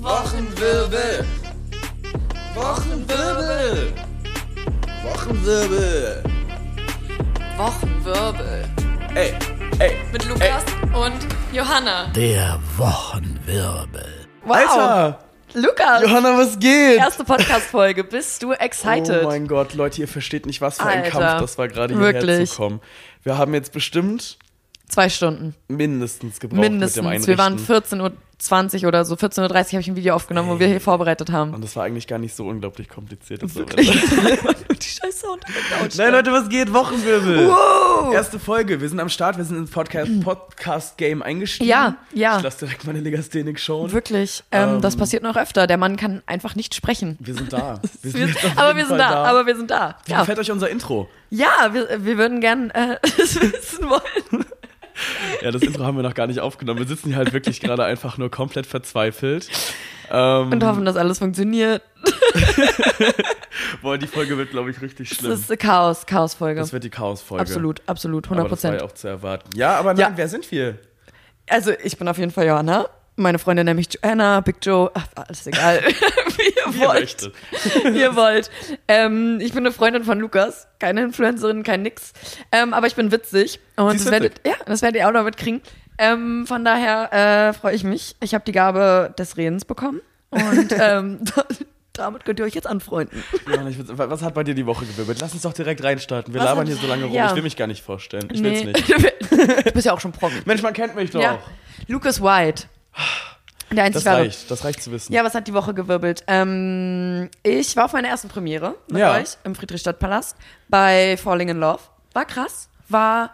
Wochenwirbel. Wochenwirbel. Wochenwirbel. Wochenwirbel. Ey, ey. Mit Lukas und Johanna. Der Wochenwirbel. Wow. Alter. Lukas. Johanna, was geht? Erste Podcast-Folge. Bist du excited? Oh mein Gott, Leute, ihr versteht nicht, was für ein Alter. Kampf das war, gerade hierher zu kommen. Wir haben jetzt bestimmt Zwei Stunden. mindestens gebraucht mit dem Mindestens. Einrichten. Wir waren 14.20 Uhr oder so. 14.30 Uhr habe ich ein Video aufgenommen, wo wir hier vorbereitet haben. Und das war eigentlich gar nicht so unglaublich kompliziert. Das war- Die scheiß Sound. Nein, Leute, was geht? Wochenwirbel. Wow. Erste Folge. Wir sind am Start. Wir sind ins Podcast, Podcast-Game eingestiegen. Ja, ja. Ich lasse direkt meine Legasthenic schauen. Wirklich. Ähm, Ähm. das passiert noch öfter. Der Mann kann einfach nicht sprechen. Wir sind da. Wir auf aber wir sind Fall da, aber wir sind da. Wie Ja, gefällt euch unser Intro? ja wir, wir würden gern äh, es wissen wollen. Ja, das Intro haben wir noch gar nicht aufgenommen. Wir sitzen hier halt wirklich gerade einfach nur komplett verzweifelt. Ähm, Und hoffen, dass alles funktioniert. boah, die Folge wird, glaube ich, richtig Das schlimm. ist eine Chaos, Chaos-Folge. Das wird die Chaos-Folge. Absolut, absolut, 100 Aber das war Prozent. ja auch zu erwarten. Ja, aber nein, Ja. wer sind wir? Also, ich bin auf jeden Fall Johanna. Meine Freundin nämlich Joanna, Big Joe, ach, alles egal. Wie ihr wollt. Wie ihr wollt. Ähm, ich bin eine Freundin von Lukas. Keine Influencerin, kein nix. Ähm, aber ich bin witzig. Und das werdet, ja, das werdet ihr auch noch mitkriegen. Ähm, von daher äh, freue ich mich. Ich habe die Gabe des Redens bekommen. Und ähm, damit könnt ihr euch jetzt anfreunden. Ja, ich was hat bei dir die Woche gewirbelt? Lass uns doch direkt reinstarten. Wir Was labern hier so lange rum. ja. Ich will mich gar nicht vorstellen. Ich will's Nee. nicht. du bist ja auch schon Promi. Mensch, man kennt mich doch. Ja. Lucas White. Der einzig Das wahre. reicht. Das reicht zu wissen. Ja, was hat die Woche gewirbelt? Ähm, ich war auf meiner ersten Premiere mit Ja. euch im Friedrichstadtpalast bei Falling in Love. War krass. War,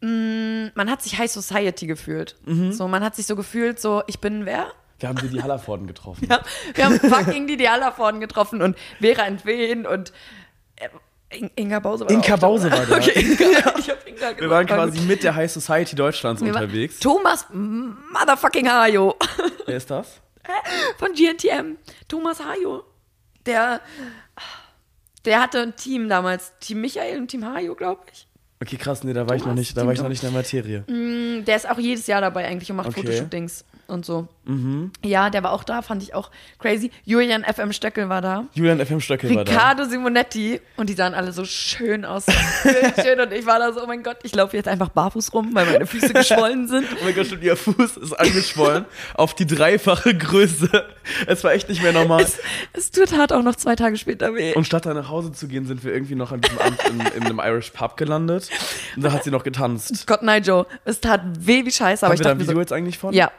mh, man hat sich High Society gefühlt. Mhm. So, man hat sich so gefühlt, so, ich bin wer? Wir haben die Hallervorden getroffen. Ja, wir haben fucking die Diala-Vorden getroffen und Vera Entwen und äh, In- Inga Bause war Inka Bause war da. Okay, Inga. Ich hab Inga gesagt. Wir waren War quasi mit der High Society Deutschlands Wir unterwegs. Thomas Motherfucking Hayo. Wer ist das? von GNTM, Thomas Hajo. Der, der hatte ein Team damals, Team Michael und Team Hajo, glaube ich. Okay, krass, nee, da war ich noch Thomas, nicht, da Team war ich noch Thomas. nicht in der Materie. Mm, Der ist auch jedes Jahr dabei eigentlich und macht Okay. Fotoshootings und so. Ja, der war auch da, fand ich auch crazy. Julian FM Stöckel war da. Julian FM Stöckel war da. Riccardo Simonetti und die sahen alle so schön aus. schön, und ich war da so, oh mein Gott, ich laufe jetzt einfach barfuß rum, weil meine Füße geschwollen sind. Oh mein Gott, stimmt, ihr Fuß ist angeschwollen auf die dreifache Größe. Es war echt nicht mehr normal. Es, es tut hart auch noch zwei Tage später weh. Und statt da nach Hause zu gehen, sind wir irgendwie noch an diesem Abend in, in einem Irish Pub gelandet. Und da hat sie noch getanzt. Gott nein, Joe. Es tat weh wie Scheiße, aber Haben ich wir da dachte ein Video so, jetzt eigentlich von? ja.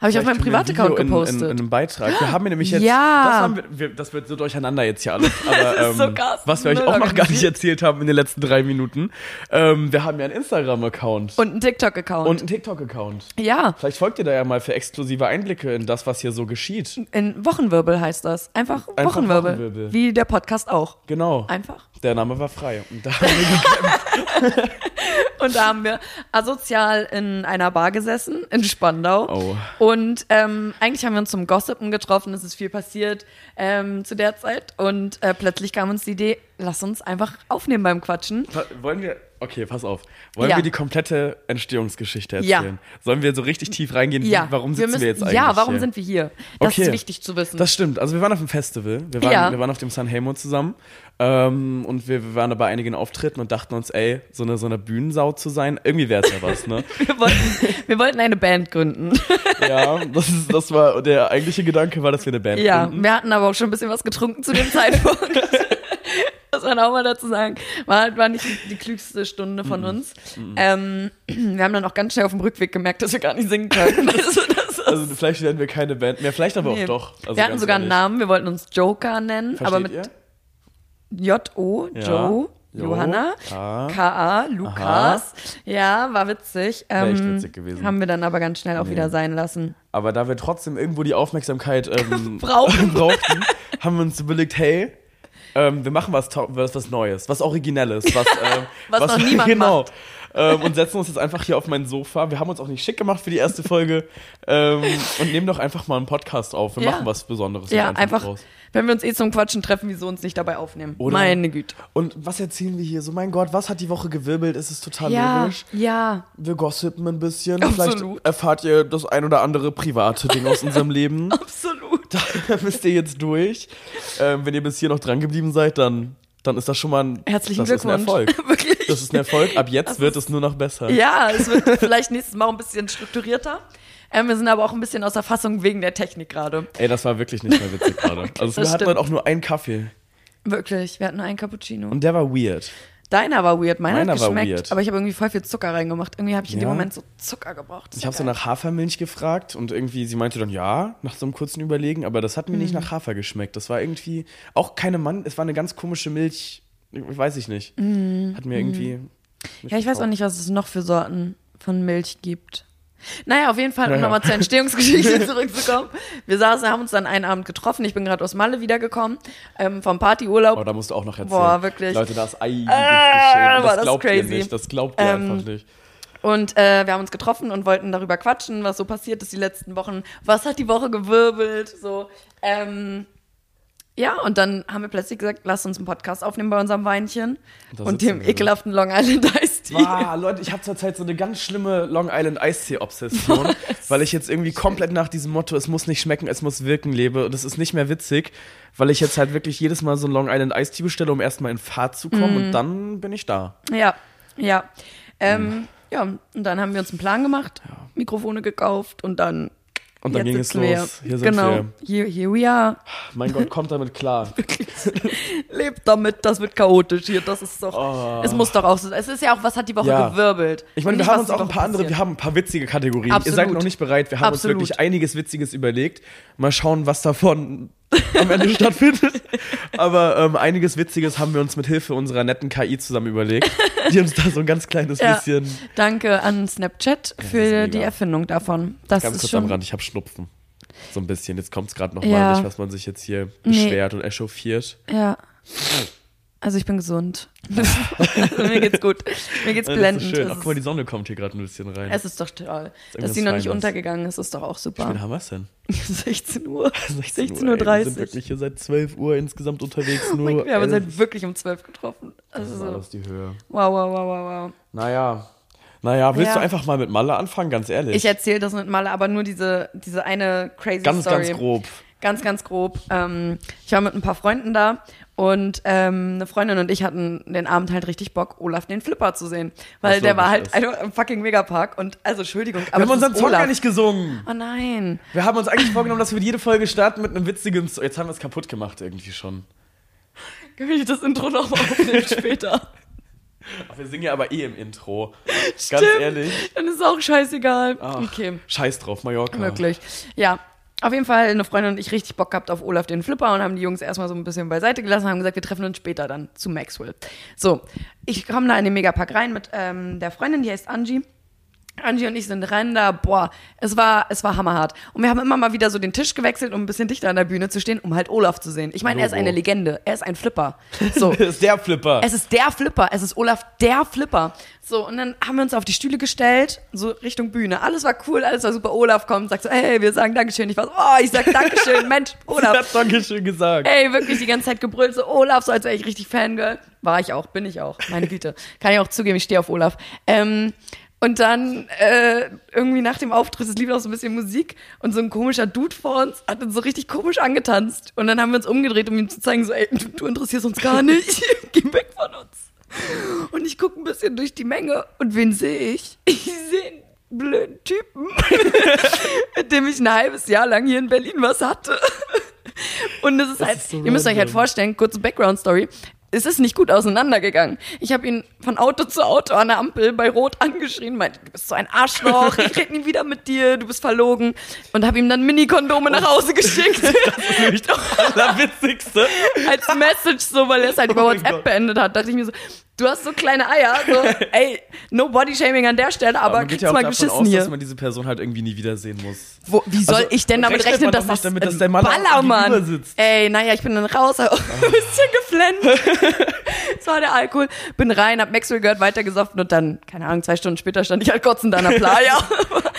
Habe ich auf meinem Privataccount Video in- gepostet. In, in, einem Beitrag. Wir haben nämlich jetzt. Ja. Das, wir, wir, das wird so durcheinander jetzt hier alles. Aber, Das ist so ähm, krass. was wir euch auch noch gar nicht erzählt haben in den letzten drei Minuten. Ähm, wir haben ja einen Instagram-Account. Und ein TikTok-Account. Und einen TikTok-Account. ja, Vielleicht folgt ihr da ja mal für exklusive Einblicke in das, was hier so geschieht. in Wochenwirbel heißt das. Einfach, Einfach Wochenwirbel. Wochenwirbel. Wie der Podcast auch. Genau. Einfach. Der Name war frei. Und da haben wir gekämpft. Und da haben wir asozial in einer Bar gesessen, in Spandau. Oh. Und ähm, eigentlich haben wir uns zum Gossipen getroffen, es ist viel passiert ähm, zu der Zeit. Und äh, plötzlich kam uns die Idee, lass uns einfach aufnehmen beim Quatschen. Wollen wir. Okay, pass auf. Wollen Ja. wir die komplette Entstehungsgeschichte Ja. erzählen? Sollen wir so richtig tief reingehen? Ja, Warum sitzen wir, müssen, jetzt eigentlich? Ja, warum hier? sind wir hier? Das Okay. ist wichtig zu wissen. Das stimmt. Also wir waren auf dem Festival. Wir waren, Ja. wir waren auf dem San Helmo zusammen. Ähm, und wir, wir waren da bei einigen Auftritten und dachten uns, ey, so eine, so eine Bühnensau zu sein, irgendwie wäre es ja was, ne? wir, wollten, wir wollten eine Band gründen. ja, das, ist, das war, der eigentliche Gedanke war, dass wir eine Band Ja, gründen. wir hatten aber auch schon ein bisschen was getrunken zu dem Zeitpunkt. Muss man auch mal dazu sagen. War, war nicht die klügste Stunde von uns. Ähm, wir haben dann auch ganz schnell auf dem Rückweg gemerkt, dass wir gar nicht singen können. Also, Also vielleicht werden wir keine Band mehr, vielleicht aber nee. auch doch. Also wir hatten sogar einen ehrlich. Namen, wir wollten uns Joker nennen, Versteht aber mit? J-O, Ja. Joe, Jo, Johanna, K. K-A, Lukas. Ja, war witzig. Wär echt Ähm, witzig gewesen. Haben wir dann aber ganz schnell auch Nee. wieder sein lassen. Aber da wir trotzdem irgendwo die Aufmerksamkeit ähm, brauchten, haben wir uns überlegt, hey, ähm, wir machen was, was, was Neues, was Originelles, was, ähm, Was noch niemand genau. macht. Ähm, und setzen uns jetzt einfach hier auf mein Sofa. Wir haben uns auch nicht schick gemacht für die erste Folge ähm, und nehmen doch einfach mal einen Podcast auf. Wir Ja. machen was Besonderes. Ja, einfach, draus. wenn wir uns eh zum Quatschen treffen, wieso uns nicht dabei aufnehmen? Oder? Meine Güte. Und was erzählen wir hier? So, mein Gott, was hat die Woche gewirbelt? Es ist total Ja, logisch. ja. Wir gossipen ein bisschen. Absolut. Vielleicht erfahrt ihr das ein oder andere private Ding aus unserem Leben. Absolut. Da müsst ihr jetzt durch. Ähm, wenn ihr bis hier noch dran geblieben seid, dann, dann ist das schon mal ein, Herzlichen das Glückwunsch. Ist ein Erfolg. Wirklich. Das ist ein Erfolg. Ab jetzt Das wird ist- es nur noch besser. Ja, es wird vielleicht nächstes Mal auch ein bisschen strukturierter. Ähm, wir sind aber auch ein bisschen außer Fassung wegen der Technik gerade. Ey, das war wirklich nicht mehr witzig gerade. Also wir hatten stimmt. heute auch nur einen Kaffee. Wirklich, wir hatten nur einen Cappuccino. Und der war weird. Deiner war weird, meiner, Meiner hat war geschmeckt, weird. aber ich habe irgendwie voll viel Zucker reingemacht. Irgendwie habe ich in dem Ja? Moment so Zucker gebraucht. Ich habe so nach Hafermilch gefragt und irgendwie, sie meinte dann ja, nach so einem kurzen Überlegen, aber das hat mir Mhm. nicht nach Hafer geschmeckt. Das war irgendwie auch keine Mann, es war eine ganz komische Milch, weiß ich nicht. Hat mir irgendwie. Mhm. Ja, ich weiß auch nicht, was es noch für Sorten von Milch gibt. Naja, auf jeden Fall, um Naja. nochmal zur Entstehungsgeschichte zurückzukommen. Wir saßen, haben uns dann einen Abend getroffen. Ich bin gerade aus Malle wiedergekommen, ähm, vom Partyurlaub. Oh, da musst du auch noch erzählen. Boah, wirklich. Leute, da ist einiges Ah, geschehen. Das das glaubt ihr crazy. nicht. Das glaubt ihr Ähm, einfach nicht. Und äh, wir haben uns getroffen und wollten darüber quatschen, was so passiert ist die letzten Wochen. Was hat die Woche gewirbelt? So, ähm, ja, und dann haben wir plötzlich gesagt, lass uns einen Podcast aufnehmen bei unserem Weinchen und sitzen dem ekelhaften Long Island Iced Tea. Ah, Leute, ich habe zurzeit so eine ganz schlimme Long Island Eistee-Obsession, weil ich jetzt irgendwie komplett nach diesem Motto, es muss nicht schmecken, es muss wirken, lebe. Und das ist nicht mehr witzig, weil ich jetzt halt wirklich jedes Mal so einen Long Island Eistee bestelle, um erstmal in Fahrt zu kommen Mhm. und dann bin ich da. Ja, ja. Ähm, ja, und dann haben wir uns einen Plan gemacht, Mikrofone gekauft und dann. Und dann jetzt ging es sitzen wir. los. Hier sind genau. wir. Here, here we are. Mein Gott, kommt damit klar. Lebt damit, das wird chaotisch hier. Das ist doch. Oh. Es muss doch auch so. Es ist ja auch, was hat die Woche Ja. gewirbelt? Ich meine, wir nicht, haben uns auch ein paar andere, passiert. wir haben ein paar witzige Kategorien. Absolut. Ihr seid noch nicht bereit, wir haben Absolut. uns wirklich einiges Witziges überlegt. Mal schauen, was davon am Ende stattfindet. Aber ähm, einiges Witziges haben wir uns mit Hilfe unserer netten KI zusammen überlegt, die uns da so ein ganz kleines Ja. bisschen. Danke an Snapchat für die Erfindung davon. Das Ganz kurz am Rand, ich habe Schnupfen. So ein bisschen. Jetzt kommt es gerade nochmal, Ja. nicht, was man sich jetzt hier Nee. beschwert und echauffiert. Ja. Also ich bin gesund. Mir geht's gut. Mir geht's blendend. Das ist schön. Es Ach, guck mal, die Sonne kommt hier gerade ein bisschen rein. Es ist doch toll. irgendwas Dass die noch nicht untergegangen ist, ist doch auch Wie super. spät haben wir es denn? 16 Uhr. 16 Uhr. Wir sind wirklich hier seit 12 Uhr insgesamt unterwegs. Oh Nur Gott, wir haben uns halt wirklich um 12 getroffen. Das Also war so. das die Höhe. Wow, wow, wow, wow, wow. Naja. Naja, willst Ja. du einfach mal mit Malle anfangen, ganz ehrlich? Ich erzähle das mit Maler, aber nur diese, diese eine crazy ganz, Story. ganz grob. Ganz, ganz grob. Ähm, ich war mit ein paar Freunden da und ähm, eine Freundin und ich hatten den Abend halt richtig Bock, Olaf den Flipper zu sehen. Weil Was der war halt im fucking Megapark und also Entschuldigung, Wir aber haben das unseren Song gar nicht gesungen. Oh nein. Wir haben uns eigentlich vorgenommen, dass wir jede Folge starten mit einem witzigen Song. Jetzt haben wir es kaputt gemacht irgendwie schon. Kann ich das Intro noch mal aufnehmen später? Ach, wir singen ja aber eh im Intro. Stimmt. Ganz ehrlich. Dann ist es auch scheißegal. Ach, Okay. Scheiß drauf, Mallorca. Möglich. Ja. Auf jeden Fall eine Freundin und ich richtig Bock gehabt auf Olaf den Flipper und haben die Jungs erstmal so ein bisschen beiseite gelassen und haben gesagt, wir treffen uns später dann zu Maxwell. So, ich komme da in den Megapark rein mit ähm, der Freundin, die heißt Angie. Angie und ich sind rennen da, boah, es war, es war hammerhart. Und wir haben immer mal wieder so den Tisch gewechselt, um ein bisschen dichter an der Bühne zu stehen, um halt Olaf zu sehen. Ich meine, er ist eine Legende, er ist ein Flipper. So, Das ist der Flipper. es ist der Flipper, es ist Olaf der Flipper. So, und dann haben wir uns auf die Stühle gestellt, so Richtung Bühne. Alles war cool, alles war super. Olaf kommt, sagt so, hey, wir sagen Dankeschön. Ich war so, oh, ich sag Dankeschön, Mensch, Olaf. hat Dankeschön gesagt. Ey, wirklich die ganze Zeit gebrüllt, so Olaf, so als wäre ich richtig Fangirl. War ich auch, bin ich auch, meine Güte. Kann ich auch zugeben, ich stehe auf Olaf. Ähm, und dann äh, irgendwie nach dem Auftritt, es lief auch so ein bisschen Musik und so ein komischer Dude vor uns hat uns so richtig komisch angetanzt. Und dann haben wir uns umgedreht, um ihm zu zeigen, so, ey, du, du interessierst uns gar nicht, geh weg von uns. Und ich gucke ein bisschen durch die Menge und wen sehe ich? Ich sehe einen blöden Typen, mit dem ich ein halbes Jahr lang hier in Berlin was hatte. Und es ist Das halt, ist so ihr müsst euch halt random. vorstellen, kurze Background-Story. Es ist nicht gut auseinandergegangen. Ich habe ihn von Auto zu Auto an der Ampel bei Rot angeschrien, meinte, du bist so ein Arschloch, ich rede nie wieder mit dir, du bist verlogen. Und habe ihm dann Mini-Kondome nach Hause geschickt. Das ist nämlich das Allerwitzigste. als Message so, weil er es halt über Oh mein WhatsApp Gott. beendet hat, dachte ich mir so, Du hast so kleine Eier. So, ey, no body shaming an der Stelle, aber geht kriegst ja auch mal geschissen aus, hier. dass man diese Person halt irgendwie nie wiedersehen muss. Wo, wie soll Also, ich denn damit rechnen, dass das damit, dass der Mann Ballermann sitzt. Ey, naja, ich bin dann raus, ein bisschen geflennt. das war der Alkohol. Bin rein, hab Maxwell gehört, weitergesoffen und dann, keine Ahnung, zwei Stunden später stand ich halt kotzend an der Playa.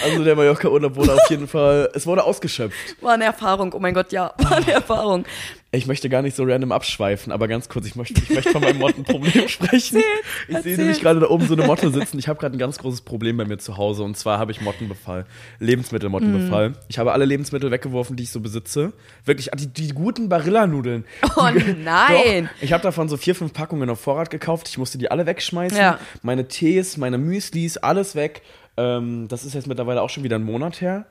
Also der Mallorca-Urlaub wurde auf jeden Fall, es wurde ausgeschöpft. War eine Erfahrung, oh mein Gott, ja, war eine Erfahrung. Ich möchte gar nicht so random abschweifen, aber ganz kurz, ich möchte, ich möchte von meinem Mottenproblem sprechen. ich sehe nämlich gerade da oben so eine Motte sitzen. Ich habe gerade ein ganz großes Problem bei mir zu Hause und zwar habe ich Mottenbefall. Lebensmittelmottenbefall. Ich habe alle Lebensmittel weggeworfen, die ich so besitze. Wirklich, ah, die, die guten Barilla-Nudeln. Oh nein. Doch, ich habe davon so vier, fünf Packungen auf Vorrat gekauft. Ich musste die alle wegschmeißen. Ja. Meine Tees, meine Müslis, alles weg. Ähm, das ist jetzt mittlerweile auch schon wieder einen Monat her.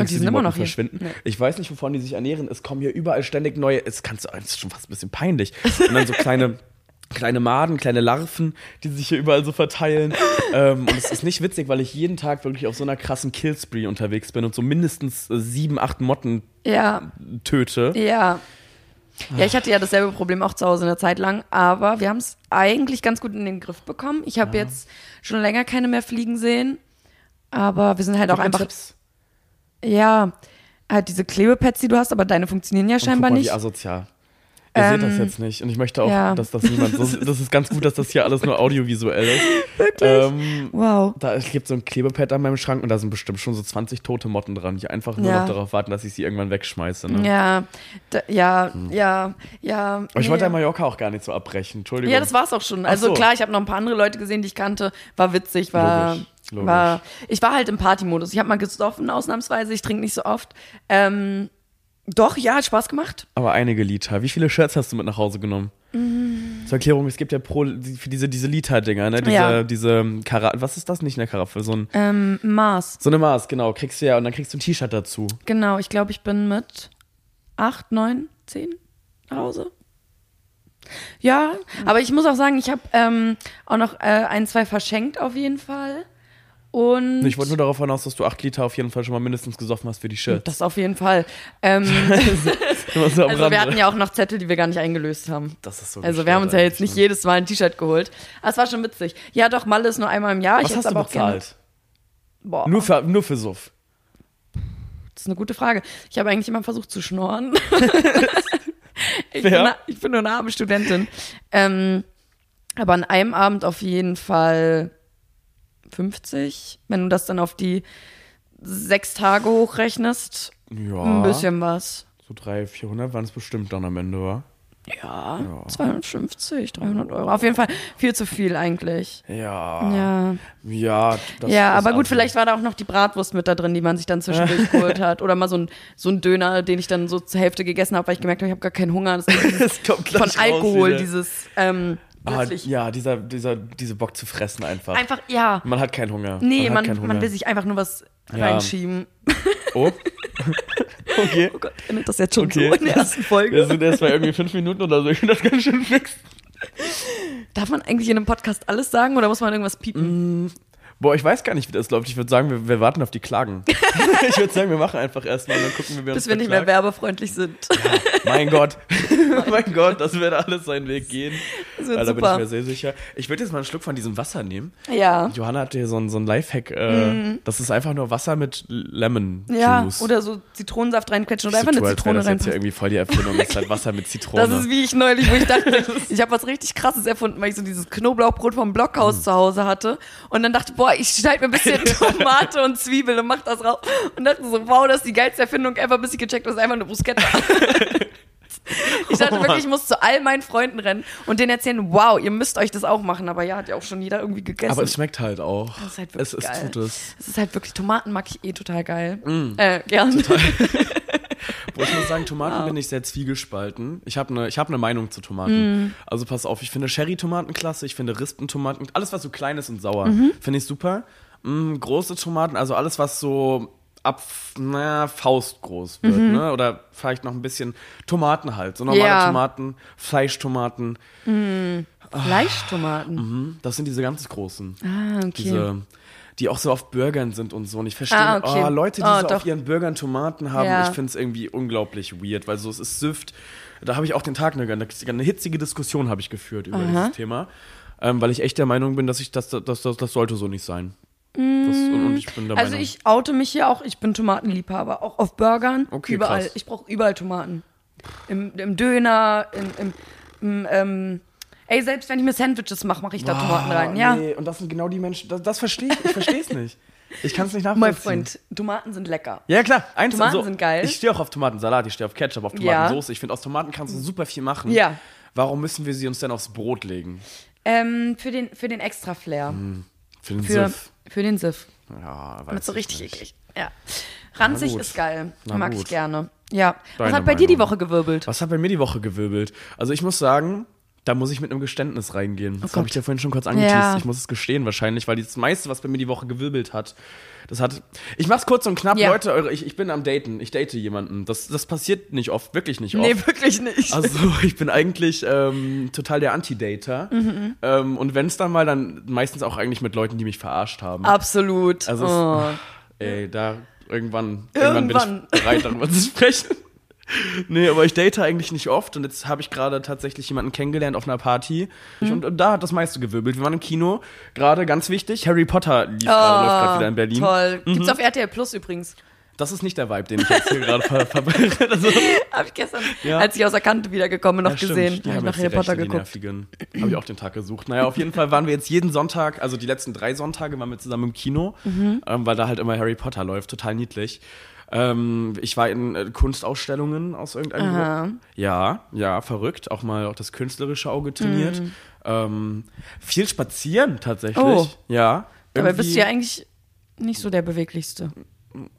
Denkst die du, sind immer Motten noch hier? verschwinden? Nee. Ich weiß nicht, wovon die sich ernähren. Es kommen hier überall ständig neue. Es kannst das ist schon fast ein bisschen peinlich. Und dann so kleine. Kleine Maden, kleine Larven, die sich hier überall so verteilen. ähm, und es ist nicht witzig, weil ich jeden Tag wirklich auf so einer krassen Killspree unterwegs bin und so mindestens äh, sieben, acht Motten Ja, töte. ja. Ja, ich hatte ja dasselbe Problem auch zu Hause eine Zeit lang, aber wir haben es eigentlich ganz gut in den Griff bekommen. Ich habe jetzt schon länger keine mehr fliegen sehen, aber wir sind halt auch Gib einfach, Tipps. Ja, halt diese Klebepads, die du hast, aber deine funktionieren ja Und scheinbar guck mal, nicht. Wie asozial. Ihr seht das Ähm, jetzt nicht. Und ich möchte auch, ja. dass das niemand. So, das ist ganz gut, dass das hier alles nur audiovisuell ist. Wirklich? Ähm, wow. da es gibt so ein Klebepad an meinem Schrank und da sind bestimmt schon so 20 tote Motten dran, die einfach nur Ja. noch darauf warten, dass ich sie irgendwann wegschmeiße. Ne? Ja, da, ja, ja, ja. Aber ich nee. wollte ja Mallorca auch gar nicht so abbrechen. Entschuldigung. Ja, das war's auch schon. Also so. klar, ich habe noch ein paar andere Leute gesehen, die ich kannte. War witzig, war. Logisch, logisch. war ich war halt im Partymodus. Ich habe mal gesoffen, ausnahmsweise. Ich trinke nicht so oft. Ähm, doch, ja, hat Spaß gemacht. Aber einige Liter. Wie viele Shirts hast du mit nach Hause genommen? Zur Erklärung, es gibt ja pro, für diese, diese Liter-Dinger, ne? Diese, Ja. diese Kara was ist das? Nicht eine Karaffe, so, ein, Ähm, Mars. so eine Maß, genau. Kriegst du ja und dann kriegst du ein T-Shirt dazu. Genau, ich glaube, ich bin mit acht, neun, zehn nach Hause. Ja, aber ich muss auch sagen, ich habe ähm, auch noch äh, ein, zwei verschenkt auf jeden Fall. Und Ich wollte nur darauf hinaus, dass du acht Liter auf jeden Fall schon mal mindestens gesoffen hast für die Shirts. das auf jeden Fall. Ähm, so also wir hatten ja auch noch Zettel, die wir gar nicht eingelöst haben. Das ist so Also wir haben uns ja jetzt nicht ne? jedes Mal ein T-Shirt geholt. Aber es war schon witzig. Ja, doch, Malle ist nur einmal im Jahr. Was ich hast du aber auch gerne. bezahlt? Boah, Nur für, nur für Suff. das ist eine gute Frage. Ich habe eigentlich immer versucht zu schnorren. ich, bin, eine- ich bin nur eine arme Studentin. Ähm, aber an einem Abend auf jeden Fall 50. Wenn du das dann auf die sechs Tage hochrechnest, Ja. ein bisschen was. So 300, 400 waren es bestimmt dann am Ende, wa? Ja, 250, 300 Euro. Auf jeden Fall viel zu viel eigentlich. Ja. Ja. Ja, das ja, aber gut, also- vielleicht war da auch noch die Bratwurst mit da drin, die man sich dann zwischendurch geholt hat. Oder mal so ein, so ein Döner, den ich dann so zur Hälfte gegessen habe, weil ich gemerkt habe, ich habe gar keinen Hunger. Das ist gleich von raus Alkohol, wieder. dieses ähm, Ah, plötzlich. ja, dieser, dieser, diese Bock zu fressen einfach. Einfach, ja. Man hat keinen Hunger. Nee, man, keinen Hunger. man will sich einfach nur was Ja. reinschieben. Oh. okay. Oh Gott, endet das jetzt schon Okay. so in der ersten Wir Folge? sind erst bei irgendwie fünf Minuten oder so. Ich finde das ganz schön fix. Darf man eigentlich in einem Podcast alles sagen oder muss man irgendwas piepen? Boah, ich weiß gar nicht, wie das läuft. Ich würde sagen, wir, wir warten auf die Klagen. ich würde sagen, wir machen einfach erstmal und dann gucken, wie wir uns Bis wir nicht mehr werbefreundlich sind. Mein Gott. mein Gott, das wird alles seinen Weg gehen. Das wird da bin ich mir sehr sicher. Ich würde jetzt mal einen Schluck von diesem Wasser nehmen. Ja. Johanna hat hier so ein, so ein Lifehack. Äh, Das ist einfach nur Wasser mit Lemon Mhm. Ja, Juice. oder so Zitronensaft reinquetschen oder so einfach eine Zitrone das jetzt reinpacken. hier irgendwie voll die Erfindung. Das ist halt Wasser mit Zitrone. Das ist wie ich neulich, wo ich dachte, ich habe was richtig krasses erfunden, weil ich so dieses Knoblauchbrot vom. Blockhaus zu Hause hatte und dann dachte, boah, ich schneide mir ein bisschen Tomate und Zwiebel und mach das raus und dachte so, wow, das ist die geilste Erfindung ever, bis ich gecheckt habe, das ist einfach eine Bruschetta. Ich dachte Oh wirklich, ich muss zu all meinen Freunden rennen und denen erzählen, wow, ihr müsst euch das auch machen. Aber ja, hat ja auch schon jeder irgendwie gegessen. Aber es schmeckt halt auch. Das ist halt es, wirklich es geil. tut es. es ist halt wirklich, Tomaten mag ich eh total geil. Mm. Äh, gern. Wo ich muss sagen, Tomaten bin ich sehr zwiegespalten. Ich habe eine hab ne Meinung zu Tomaten. Mm. Also pass auf, ich finde Sherry-Tomaten klasse, ich finde Rispentomaten, alles was so klein ist und sauer, Mhm. finde ich super. Mm, große Tomaten, also alles was so ab, naja, Faust groß wird, Mhm. ne? Oder vielleicht noch ein bisschen Tomaten halt. So normale Ja. Tomaten, Fleischtomaten. Fleischtomaten. Mhm. Das sind diese ganz großen. Ah, okay. Diese, die auch so auf Burgern sind und so. Und ich verstehe, Ah, okay. oh, Leute, die Oh, so doch. auf ihren Burgern Tomaten haben, Ja. ich finde es irgendwie unglaublich weird, weil so es ist Süft. Da habe ich auch den Tag eine, eine hitzige Diskussion habe ich geführt über Aha. dieses Thema. ähm, weil ich echt der Meinung bin, dass ich das, das, das, das sollte so nicht sein. Das, und, und ich bin der Also Meinung. ich oute mich hier auch, ich bin Tomatenliebhaber, auch auf Burgern, Okay, überall. krass. Ich brauche überall Tomaten. Im, im Döner, im, im, im ähm, ey, selbst wenn ich mir Sandwiches mache, mache ich da Tomaten rein, ja. Nee, und das sind genau die Menschen, das, das verstehe ich, ich verstehe es nicht. Ich kann es nicht nachvollziehen. Mein Freund, Tomaten sind lecker. Ja, klar. Eins, Tomaten sind geil. Ich stehe auch auf Tomatensalat, ich stehe auf Ketchup, auf Ja. Tomatensauce. Ich finde, aus Tomaten kannst du super viel machen. Ja. Warum müssen wir sie uns denn aufs Brot legen? Ähm, für den, für den extra Flair. Für den Für, Siff. für den Siff. Ja, weiß Damit so ich richtig nicht. eklig. Ja. Ranzig ist geil. Na Mag gut. ich gerne. Ja. Was Deine hat bei dir die Meinung. Woche gewirbelt? Was hat bei mir die Woche gewirbelt? Also ich muss sagen, da muss ich mit einem Geständnis reingehen. Das Oh Gott. habe ich dir vorhin schon kurz angeteased. Ja. Ich muss es gestehen wahrscheinlich, weil das meiste, was bei mir die Woche gewirbelt hat, das hat. Ich mach's kurz und knapp, Ja. Leute. Eure, ich, ich bin am Daten. Ich date jemanden. Das, das passiert nicht oft, wirklich nicht oft. Nee, wirklich nicht. Also ich bin eigentlich ähm, total der Anti-Dater. Mhm. Ähm, und wenn es dann mal, dann meistens auch eigentlich mit Leuten, die mich verarscht haben. Absolut. Also es- oh. Ey, da irgendwann, irgendwann, bin Irgendwann. ich bereit, darüber zu sprechen. Nee, aber ich date eigentlich nicht oft und jetzt habe ich gerade tatsächlich jemanden kennengelernt auf einer Party Mhm. Und, und da hat das meiste gewirbelt. Wir waren im Kino, gerade ganz wichtig, Harry Potter lief gerade, läuft gerade wieder in Berlin. Oh, Toll. Mhm. Gibt's auf RTL Plus übrigens. Das ist nicht der Vibe, den ich jetzt hier gerade ver verbreche. Also, Habe ich gestern, Ja. als ich aus der Kante wiedergekommen bin, noch Ja, stimmt. gesehen. Die Hab ich nach Harry Potter geguckt. Habe ich auch den Tag gesucht. Naja, auf jeden Fall waren wir jetzt jeden Sonntag, also die letzten drei Sonntage waren wir zusammen im Kino, Mhm. ähm, weil da halt immer Harry Potter läuft. Total niedlich. Ähm, ich war in äh, Kunstausstellungen aus irgendeinem Aha. Grund. Ja, ja, verrückt. Auch mal auch das künstlerische Auge trainiert. Ähm, viel spazieren tatsächlich. Mhm. Oh. Ja. Dabei bist du ja eigentlich nicht so der beweglichste.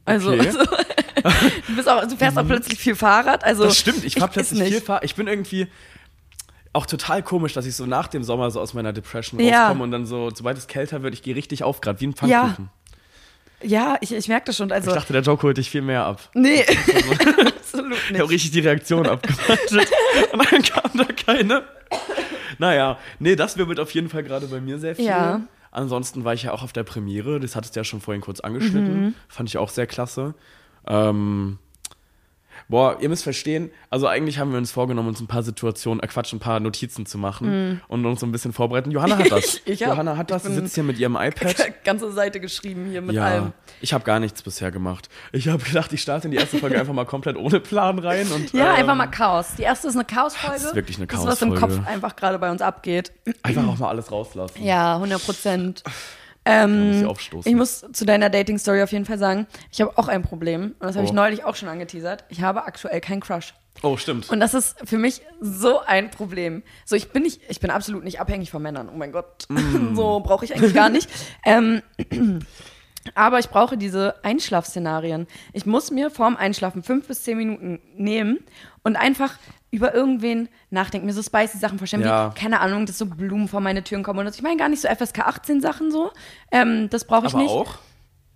Also, Okay. also du, auch, du fährst auch plötzlich viel Fahrrad. Also Das stimmt, ich fahr plötzlich viel Fahr Ich bin irgendwie auch total komisch, dass ich so nach dem Sommer so aus meiner Depression Ja. rauskomme und dann so, sobald es kälter wird, ich gehe richtig auf, gerade wie ein Ja. Pfannkuchen. Ja, ich, ich merke das schon. Also, Ich dachte, der Joke holt dich viel mehr ab. nee, absolut Ich habe nicht. richtig die Reaktion abgewartet. und dann kam da keine. Naja, nee, das wirbelt auf jeden Fall gerade bei mir sehr viel. Ja. Ansonsten war ich ja auch auf der Premiere, das hattest du ja schon vorhin kurz angeschnitten. Mhm. Fand ich auch sehr klasse. Ähm, boah, ihr müsst verstehen, also eigentlich haben wir uns vorgenommen, uns ein paar Situationen, äh Quatsch, ein paar Notizen zu machen und uns so ein bisschen vorbereiten. Johanna hat das. Mhm. Ich hab- Johanna hat das, ich sie sitzt hier mit ihrem iPad. Ganze Seite geschrieben hier mit Ja, allem. ich habe gar nichts bisher gemacht. Ich habe gedacht, ich starte in die erste Folge einfach mal komplett ohne Plan rein und Ja, ähm, einfach mal Chaos. Die erste ist eine Chaosfolge. Das ist wirklich eine Das ist, was im Chaosfolge. Kopf einfach gerade bei uns abgeht. einfach auch mal alles rauslassen. Ja, 100 Prozent. Ähm, ich muss zu deiner Dating-Story auf jeden Fall sagen, ich habe auch ein Problem. Und das habe ich Oh. neulich auch schon angeteasert. Ich habe aktuell keinen Crush. Oh, stimmt. Und das ist für mich so ein Problem. So, ich bin nicht, ich bin absolut nicht abhängig von Männern. Oh mein Gott. Mm. so brauche ich eigentlich gar nicht. ähm, aber ich brauche diese Einschlafszenarien. Ich muss mir vorm Einschlafen fünf bis zehn Minuten nehmen und einfach über irgendwen nachdenken, mir so spicy Sachen vorstellen, Ja. wie, keine Ahnung, dass so Blumen vor meine Türen kommen. Und das, ich meine gar nicht so FSK 18 Sachen so. Ähm, das brauche ich Aber nicht. auch?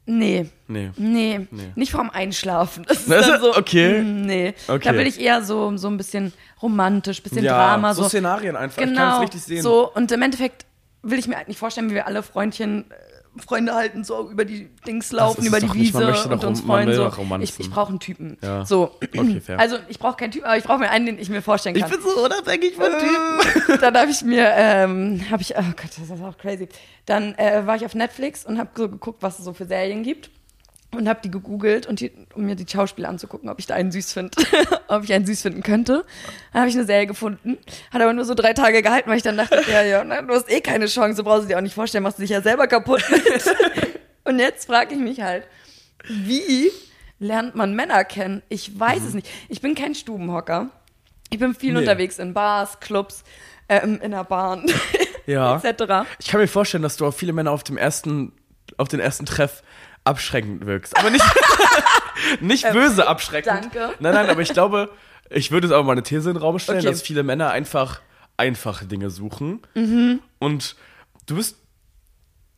Nee. Nee. Nee, Nee. nicht vorm Einschlafen. Das ist dann ist- so, okay. mm, Nee, Okay. da will ich eher so, so ein bisschen romantisch, bisschen Ja, Drama. so So, Szenarien einfach. Ich kann Genau, es richtig sehen. so. Und im Endeffekt will ich mir halt nicht vorstellen, wie wir alle Freundchen, äh, Freunde halten, so über die Dings laufen, über die nicht. Wiese doch und uns freuen. So. Ich, ich brauche einen Typen. Ja. So. Okay. Also ich brauche keinen Typen, aber ich brauche mir einen, den ich mir vorstellen kann. so unabhängig von Typen. dann habe ich mir, ähm, habe ich, oh Gott, das ist auch crazy. Dann äh, war ich auf Netflix und habe so geguckt, was es so für Serien gibt. Und habe die gegoogelt, und die, um mir die Schauspieler anzugucken, ob ich da einen süß finde, ob ich einen süß finden könnte. Dann habe ich eine Serie gefunden, hat aber nur so drei Tage gehalten, weil ich dann dachte, ja, ja, na, du hast eh keine Chance, du brauchst du dir auch nicht vorstellen, machst du dich ja selber kaputt und jetzt frage ich mich halt, wie lernt man Männer kennen? Ich weiß es nicht. Ich bin kein Stubenhocker. Ich bin viel Nee. unterwegs in Bars, Clubs, ähm, in der Bahn, Ja. etc. Ich kann mir vorstellen, dass du auf viele Männer auf dem ersten, auf den ersten Treff abschreckend wirkst. Aber nicht, nicht böse abschreckend. Ähm, danke. Nein, nein, aber ich glaube, ich würde jetzt aber mal eine These in den Raum stellen, Okay. dass viele Männer einfach einfache Dinge suchen. Mhm. Und du bist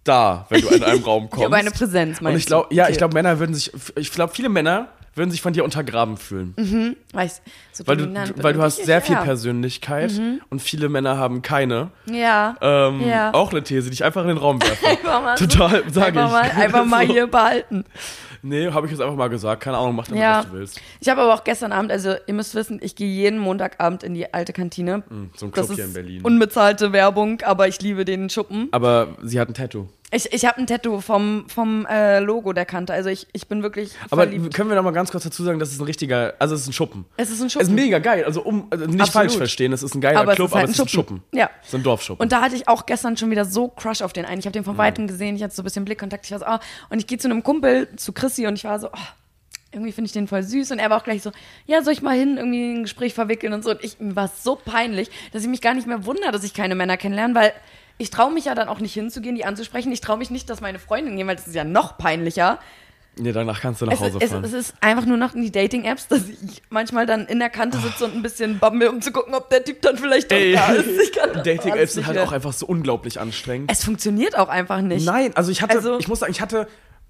da, wenn du in einem Raum kommst. Ich habe eine Präsenz, Und meinst ich glaube, du? ja, Okay. ich glaube, Männer würden sich, ich glaube, viele Männer würden sich von dir untergraben fühlen. Weiß, so Weil du, dominant weil du hast sehr viel ja. Mhm. Persönlichkeit und viele Männer haben keine. Ja. Ähm, Ja. Auch eine These, die ich einfach in den Raum werfe. Einfach mal so- Total, sage ich. Mal, einfach mal So. hier behalten. Nee, habe ich jetzt einfach mal gesagt. Keine Ahnung, mach damit, Ja. was du willst. Ich habe aber auch gestern Abend, also ihr müsst wissen, ich gehe jeden Montagabend in die alte Kantine. so ein Club hier in Berlin. unbezahlte Werbung, aber ich liebe den Schuppen. Aber sie hat ein Tattoo. Ich, ich habe ein Tattoo vom, vom äh, Logo der Kante. Also ich, ich bin wirklich Aber verliebt. können wir noch mal ganz kurz dazu sagen, das ist ein richtiger, also es ist ein Schuppen. Es ist ein Es ist Schuppen. mega geil. Also um also nicht Absolut. falsch verstehen, es ist ein geiler Aber es Club, ist halt aber es ist ein Schuppen. Schuppen. Ja. Es ist ein Dorfschuppen. Und da hatte ich auch gestern schon wieder so Crush auf den einen. Ich habe den Mhm. von Weitem gesehen, ich hatte so ein bisschen Blickkontakt. Ich war so, ah. Und ich gehe zu einem Kumpel, zu Chrissy, und ich war so, oh, irgendwie finde ich den voll süß. Und er war auch gleich so, ja, soll ich mal hin, irgendwie in ein Gespräch verwickeln und so. Und ich, mir war es so peinlich, dass ich mich gar nicht mehr wundere, dass ich keine Männer kennenlerne, weil ich traue mich ja dann auch nicht hinzugehen, die anzusprechen. Ich traue mich nicht, dass meine Freundin gehen, weil das ist ja noch peinlicher. nee, danach kannst du nach Es, Hause ist- es, fahren. es ist einfach nur noch in die Dating-Apps, dass ich manchmal dann in der Kante sitze und ein bisschen bammel, um zu gucken, ob der Typ dann vielleicht doch Ey, da ist. Dating-Apps sind halt auch einfach so unglaublich anstrengend. Es funktioniert auch einfach nicht. Nein, also ich hatte, Also- ich muss sagen, ich hatte,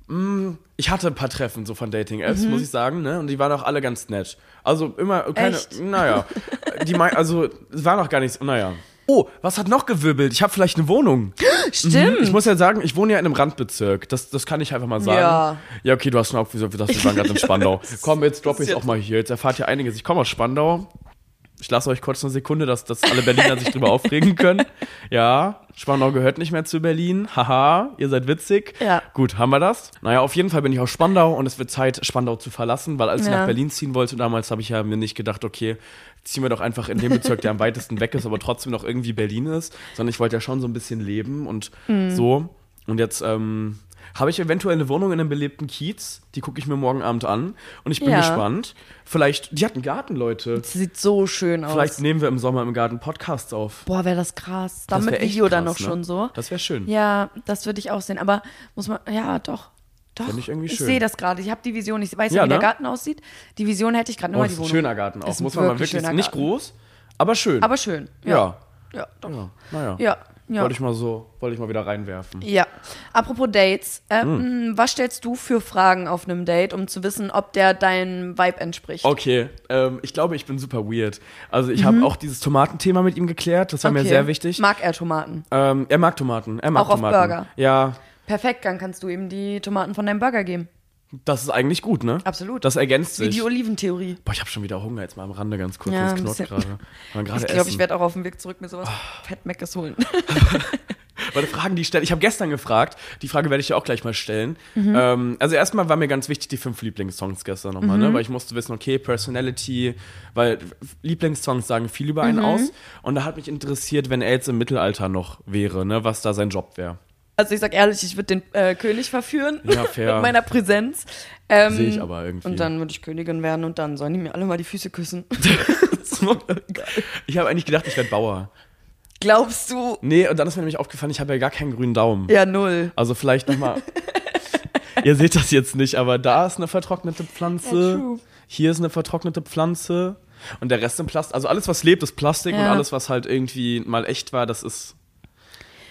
mh, ich hatte ein paar Treffen so von Dating-Apps, Mhm. muss ich sagen, ne? Und die waren auch alle ganz nett. Also immer keine, Echt? naja, die mein, also es war noch gar nichts, naja. Oh, was hat noch gewirbelt? Ich habe vielleicht eine Wohnung. Stimmt. Ich muss ja sagen, ich wohne ja in einem Randbezirk. Das, das kann ich einfach mal sagen. Ja. Ja, okay, du hast schon auch wir waren gerade in Spandau. Komm, jetzt droppe ich es auch mal hier. Jetzt erfahrt ihr einiges. Ich komme aus Spandau. Ich lasse euch kurz eine Sekunde, dass, dass alle Berliner sich drüber aufregen können. Ja, Spandau gehört nicht mehr zu Berlin. Haha, ihr seid witzig. Ja. Gut, haben wir das? Naja, auf jeden Fall bin ich aus Spandau und es wird Zeit, Spandau zu verlassen, weil als ich Ja. nach Berlin ziehen wollte damals, habe ich ja mir nicht gedacht, okay, ziehen wir doch einfach in den Bezirk, der am weitesten weg ist, aber trotzdem noch irgendwie Berlin ist, sondern ich wollte ja schon so ein bisschen leben und so. Und jetzt ähm, habe ich eventuell eine Wohnung in einem belebten Kiez, die gucke ich mir morgen Abend an und ich bin Ja. gespannt. Vielleicht, die hat einen Garten, Leute. Das sieht so schön aus. Vielleicht nehmen wir im Sommer im Garten Podcasts auf. Boah, wäre das krass. Dann mit Video dann krass, noch ne? schon so. Das wäre schön. Ja, das würde ich auch sehen. Aber muss man, ja, doch. Doch. Fänd ich irgendwie schön. sehe das gerade. Ich habe die Vision. Ich weiß ja, Ja, wie der ne? Garten aussieht. Die Vision hätte ich gerade Oh, nur mal ist die ein Wohnung. schöner Garten auch. Ist Muss man mal wirklich nicht Garten. groß, aber schön. Aber schön. ja. Ja, doch. Ja, naja. Ja, ja. Wollte ich mal so, wollte ich mal wieder reinwerfen. Ja. Apropos Dates, ähm, Hm. was stellst du für Fragen auf einem Date, um zu wissen, ob der deinem Vibe entspricht? Okay, ähm, ich glaube, ich bin super weird. Also ich habe auch dieses Tomatenthema mit ihm geklärt, das war mir Mhm. Okay. sehr wichtig. Mag er Tomaten? Ähm, er mag Tomaten. Er mag Auch auf Tomaten. Burger? Ja, Perfekt, dann kannst du ihm die Tomaten von deinem Burger geben. Das ist eigentlich gut, ne? Absolut. Das ergänzt Wie sich. die Oliventheorie. Boah, ich habe schon wieder Hunger jetzt mal am Rande ganz kurz. Ja, Ja, ein knurrt gerade. Ich glaube, ich werde auch auf dem Weg zurück mir sowas Ah. Fettmeckes holen. Weil die Fragen, die ich stelle, ich habe gestern gefragt, die Frage werde ich dir auch gleich mal stellen. Mhm. Ähm, also erstmal war mir ganz wichtig die fünf Lieblingssongs gestern nochmal, Mhm. ne? weil ich musste wissen, okay, Personality, weil Lieblingssongs sagen viel über einen Mhm. aus. Und da hat mich interessiert, wenn er jetzt im Mittelalter noch wäre, ne? was da sein Job wäre. Also ich sag ehrlich, ich würde den äh, König verführen Ja, fair. mit meiner Präsenz. Ähm, Sehe ich aber irgendwie. Und dann würde ich Königin werden und dann sollen die mir alle mal die Füße küssen. Ich habe eigentlich gedacht, ich werde Bauer. Glaubst du? Nee, und dann ist mir nämlich aufgefallen, ich habe ja gar keinen grünen Daumen. Ja, null. Also vielleicht nochmal. Ihr seht das jetzt nicht, aber da ist eine vertrocknete Pflanze. Ja, hier ist eine vertrocknete Pflanze. Und der Rest im Plastik. Also alles, was lebt, ist Plastik. Und Ja. alles, was halt irgendwie mal echt war, das ist.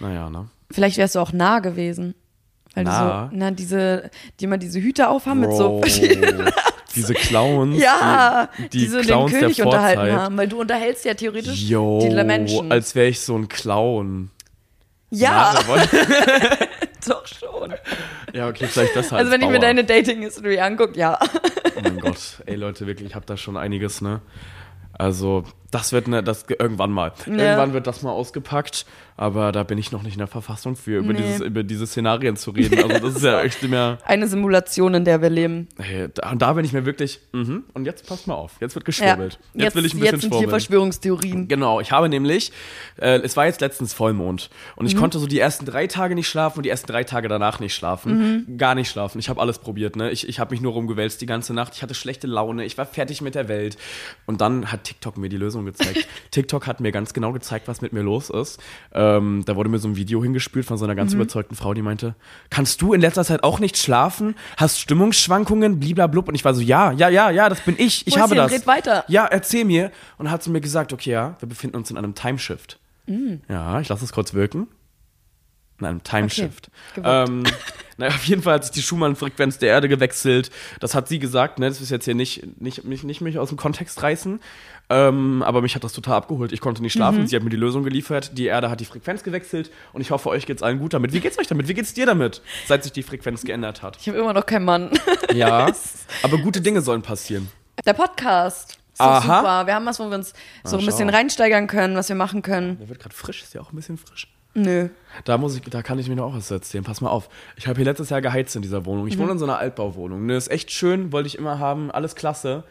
Naja, ne? Vielleicht wärst du auch nah gewesen. Weil Nah? du so, na, diese, die immer diese Hüte aufhaben mit so verschiedenen. diese Clowns. Ja, die, die die so Clowns den König der unterhalten Vorzeit. haben, weil du unterhältst ja theoretisch Yo, die Menschen. als wäre ich so ein Clown. ja, Na, doch schon. ja, okay, vielleicht das halt. Also wenn ich mir deine Dating-History angucke, ja. Oh mein Gott, ey Leute, wirklich, ich habe da schon einiges, ne? Also, das wird ne, das irgendwann mal. Ja. Irgendwann wird das mal ausgepackt, aber da bin ich noch nicht in der Verfassung für, über, Nee. dieses, über diese Szenarien zu reden. Also, das ist ja echt mehr. Eine Simulation, in der wir leben. Hey, da, da bin ich mir wirklich. Mhm, und jetzt passt mal auf. Jetzt wird geschwurbelt. Jetzt, Jetzt, will ich ein bisschen jetzt sind hier schwurbeln. Verschwörungstheorien. Genau, ich habe nämlich, äh, es war jetzt letztens Vollmond und Mhm. ich konnte so die ersten drei Tage nicht schlafen und die ersten drei Tage danach nicht schlafen. Mhm. Gar nicht schlafen. Ich habe alles probiert, ne? Ich, ich habe mich nur rumgewälzt die ganze Nacht. Ich hatte schlechte Laune, ich war fertig mit der Welt. Und dann hat TikTok mir die Lösung gezeigt. TikTok hat mir ganz genau gezeigt, was mit mir los ist. Ähm, da wurde mir so ein Video hingespült von so einer Mhm. ganz überzeugten Frau, die meinte, kannst du in letzter Zeit auch nicht schlafen? Hast Stimmungsschwankungen, bliblablub? Und ich war so, ja, ja, ja, ja, das bin ich. Ich habe das. red weiter. Ja, erzähl mir. Und hat sie mir gesagt, okay, ja, wir befinden uns in einem Timeshift. Mm. Ja, ich lasse es kurz wirken. In einem Timeshift. gewuppt. ähm, naja, auf jeden Fall hat sich die Schumann-Frequenz der Erde gewechselt. Das hat sie gesagt, ne? Das ist jetzt hier nicht, nicht, nicht, nicht mich aus dem Kontext reißen. Ähm, aber mich hat das total abgeholt. Ich konnte nicht Mhm. schlafen. Sie hat mir die Lösung geliefert. Die Erde hat die Frequenz gewechselt und ich hoffe, euch geht's allen gut damit. Wie geht's euch damit? Wie geht's dir damit, seit sich die Frequenz geändert hat? Ich habe immer noch keinen Mann. Ja, aber gute Dinge sollen passieren. Der Podcast. Ist Aha. super. Wir haben was, wo wir uns so ein schau. bisschen reinsteigern können, was wir machen können. Der wird gerade frisch, ist ja auch ein bisschen frisch. Nö. Da muss ich, da kann ich mir noch auch was erzählen. Pass mal auf. Ich habe hier letztes Jahr geheizt in dieser Wohnung. Ich wohne in so einer Altbauwohnung. Ne, ist echt schön, wollte ich immer haben, alles klasse.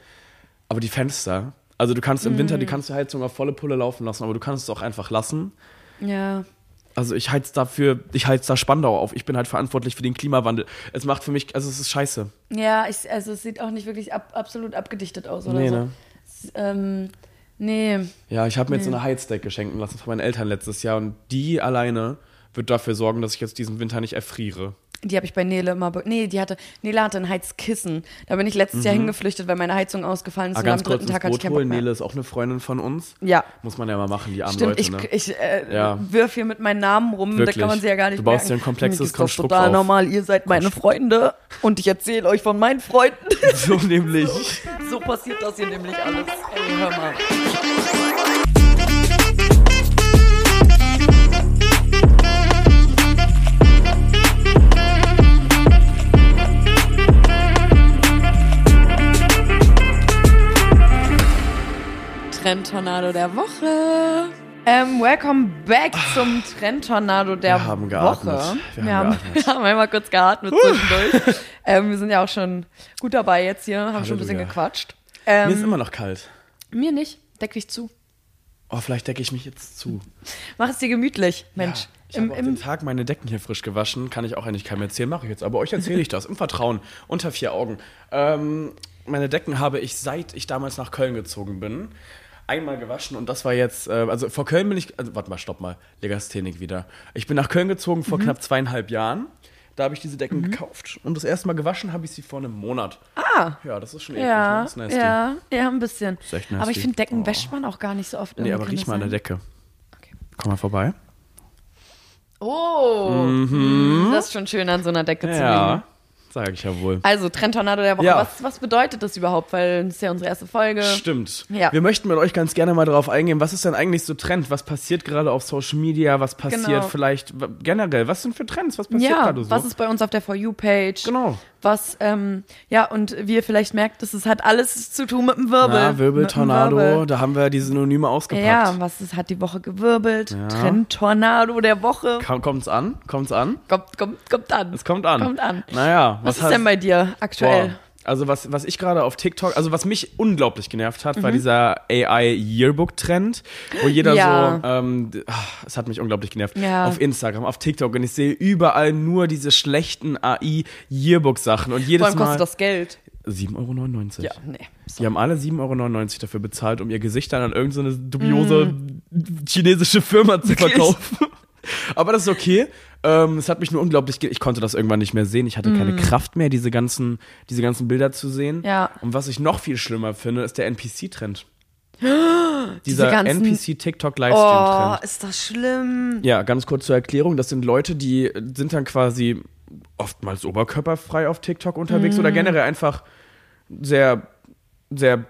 Aber die Fenster, also du kannst im Winter die kannst du Heizung auf volle Pulle laufen lassen, aber du kannst es auch einfach lassen. Ja. Also ich heiz dafür, ich heiz da Spandau auf. Ich bin halt verantwortlich für den Klimawandel. Es macht für mich, also es ist scheiße. Ja, ich, also es sieht auch nicht wirklich ab, absolut abgedichtet aus oder Nee, so. ne? Es, ähm, nee. Ja, ich habe mir jetzt so eine Heizdeck geschenken lassen von meinen Eltern letztes Jahr und die alleine wird dafür sorgen, dass ich jetzt diesen Winter nicht erfriere. Die habe ich bei Nele immer. Nee, die hatte. Nele hatte ein Heizkissen. Da bin ich letztes Jahr hingeflüchtet, weil meine Heizung ausgefallen ist. Ah, und am dritten Tag hatte ich keinen Bock mehr. Nele ist auch eine Freundin von uns. Ja. Muss man ja mal machen, die armen Stimmt, Leute, ich, ne? ich äh, Ja. wirf hier mit meinen Namen rum, Wirklich. da kann man sie ja gar nicht Du baust merken. dir ein komplexes Konstrukt total auf. normal, ihr seid meine Freunde und ich erzähle euch von meinen Freunden. So nämlich. so passiert das hier nämlich alles. Ey, hör mal. Trendtornado der Woche. Ähm, welcome back zum Trendtornado der Wir haben geatmet. Woche. Wir Wir, haben geatmet. wir haben einmal kurz geatmet zwischendurch. ähm, wir sind ja auch schon gut dabei jetzt hier, haben schon ein bisschen Halleluja. gequatscht. Mir ist Ähm, immer noch kalt. mir nicht, deck dich zu. Oh, vielleicht decke ich mich jetzt zu. Mach es dir gemütlich, Mensch. Ich Im, habe auch den im, Tag meine Decken hier frisch gewaschen. Kann ich auch eigentlich keinem erzählen, mache ich jetzt. Aber euch erzähle ich das im Vertrauen, unter vier Augen. Ähm, meine Decken habe ich, seit ich damals nach Köln gezogen bin, einmal gewaschen. Und das war jetzt, äh, also vor Köln bin ich, also warte mal, stopp mal, Legasthenic wieder. Ich bin nach Köln gezogen Mhm. vor knapp zweieinhalb Jahren. Da habe ich diese Decken gekauft. Und das erste Mal gewaschen habe ich sie vor einem Monat. ah, Ja, das ist schon eklig. ja, ne? Ja, ja, ein bisschen. Aber ich finde, Decken Oh. wäscht man auch gar nicht so oft. Nee, aber riech mal an der? Decke. Okay. Komm mal vorbei. Oh, das ist schon schön an so einer Decke zu liegen. Sage ich ja wohl. Also, Trendtornado der Woche. Ja. Was, was bedeutet das überhaupt? Weil das ist ja unsere erste Folge. Stimmt. Ja. Wir möchten mit euch ganz gerne mal darauf eingehen, was ist denn eigentlich so Trend? Was passiert gerade auf Social Media? Was passiert Genau. vielleicht generell? Was sind für Trends? Was passiert Ja, gerade so? was ist bei uns auf der For You-Page? Genau. Was, ähm, ja, und wie ihr vielleicht merkt, das hat alles zu tun mit dem Wirbel. Ja, Wirbel, Mit dem Tornado, Wirbel. da haben wir die Synonyme ausgepackt. Ja, was ist, hat die Woche gewirbelt? Trendtornado der Woche. Kommt's an? Kommt's an? Kommt, kommt, kommt an. Es kommt an. Kommt an. Naja, Was, ist heißt- denn bei dir aktuell? Boah. Also was, was ich gerade auf TikTok, also was mich unglaublich genervt hat, Mhm. war dieser AI-Yearbook-Trend, wo jeder Ja. so, ähm, ah, es hat mich unglaublich genervt. Ja. Auf Instagram, auf TikTok und ich sehe überall nur diese schlechten AI-Yearbook-Sachen und Vor jedes allem Mal kostet das Geld. 7,99 Euro. Ja, nee. Die haben alle 7,99 Euro dafür bezahlt, um ihr Gesicht dann an irgendeine dubiose chinesische Firma zu Mm. Verkaufen. Aber das ist okay. Ähm, es hat mich nur unglaublich, ge ich konnte das irgendwann nicht mehr sehen. Ich hatte keine Kraft mehr, diese ganzen, diese ganzen Bilder zu sehen. Mm. Ja. Und was ich noch viel schlimmer finde, ist der NPC-Trend. Diese Dieser ganzen- Oh, NPC-TikTok-Livestream-Trend. ist das schlimm. Ja, ganz kurz zur Erklärung. Das sind Leute, die sind dann quasi oftmals oberkörperfrei auf TikTok unterwegs Mhm. oder generell einfach sehr, sehr,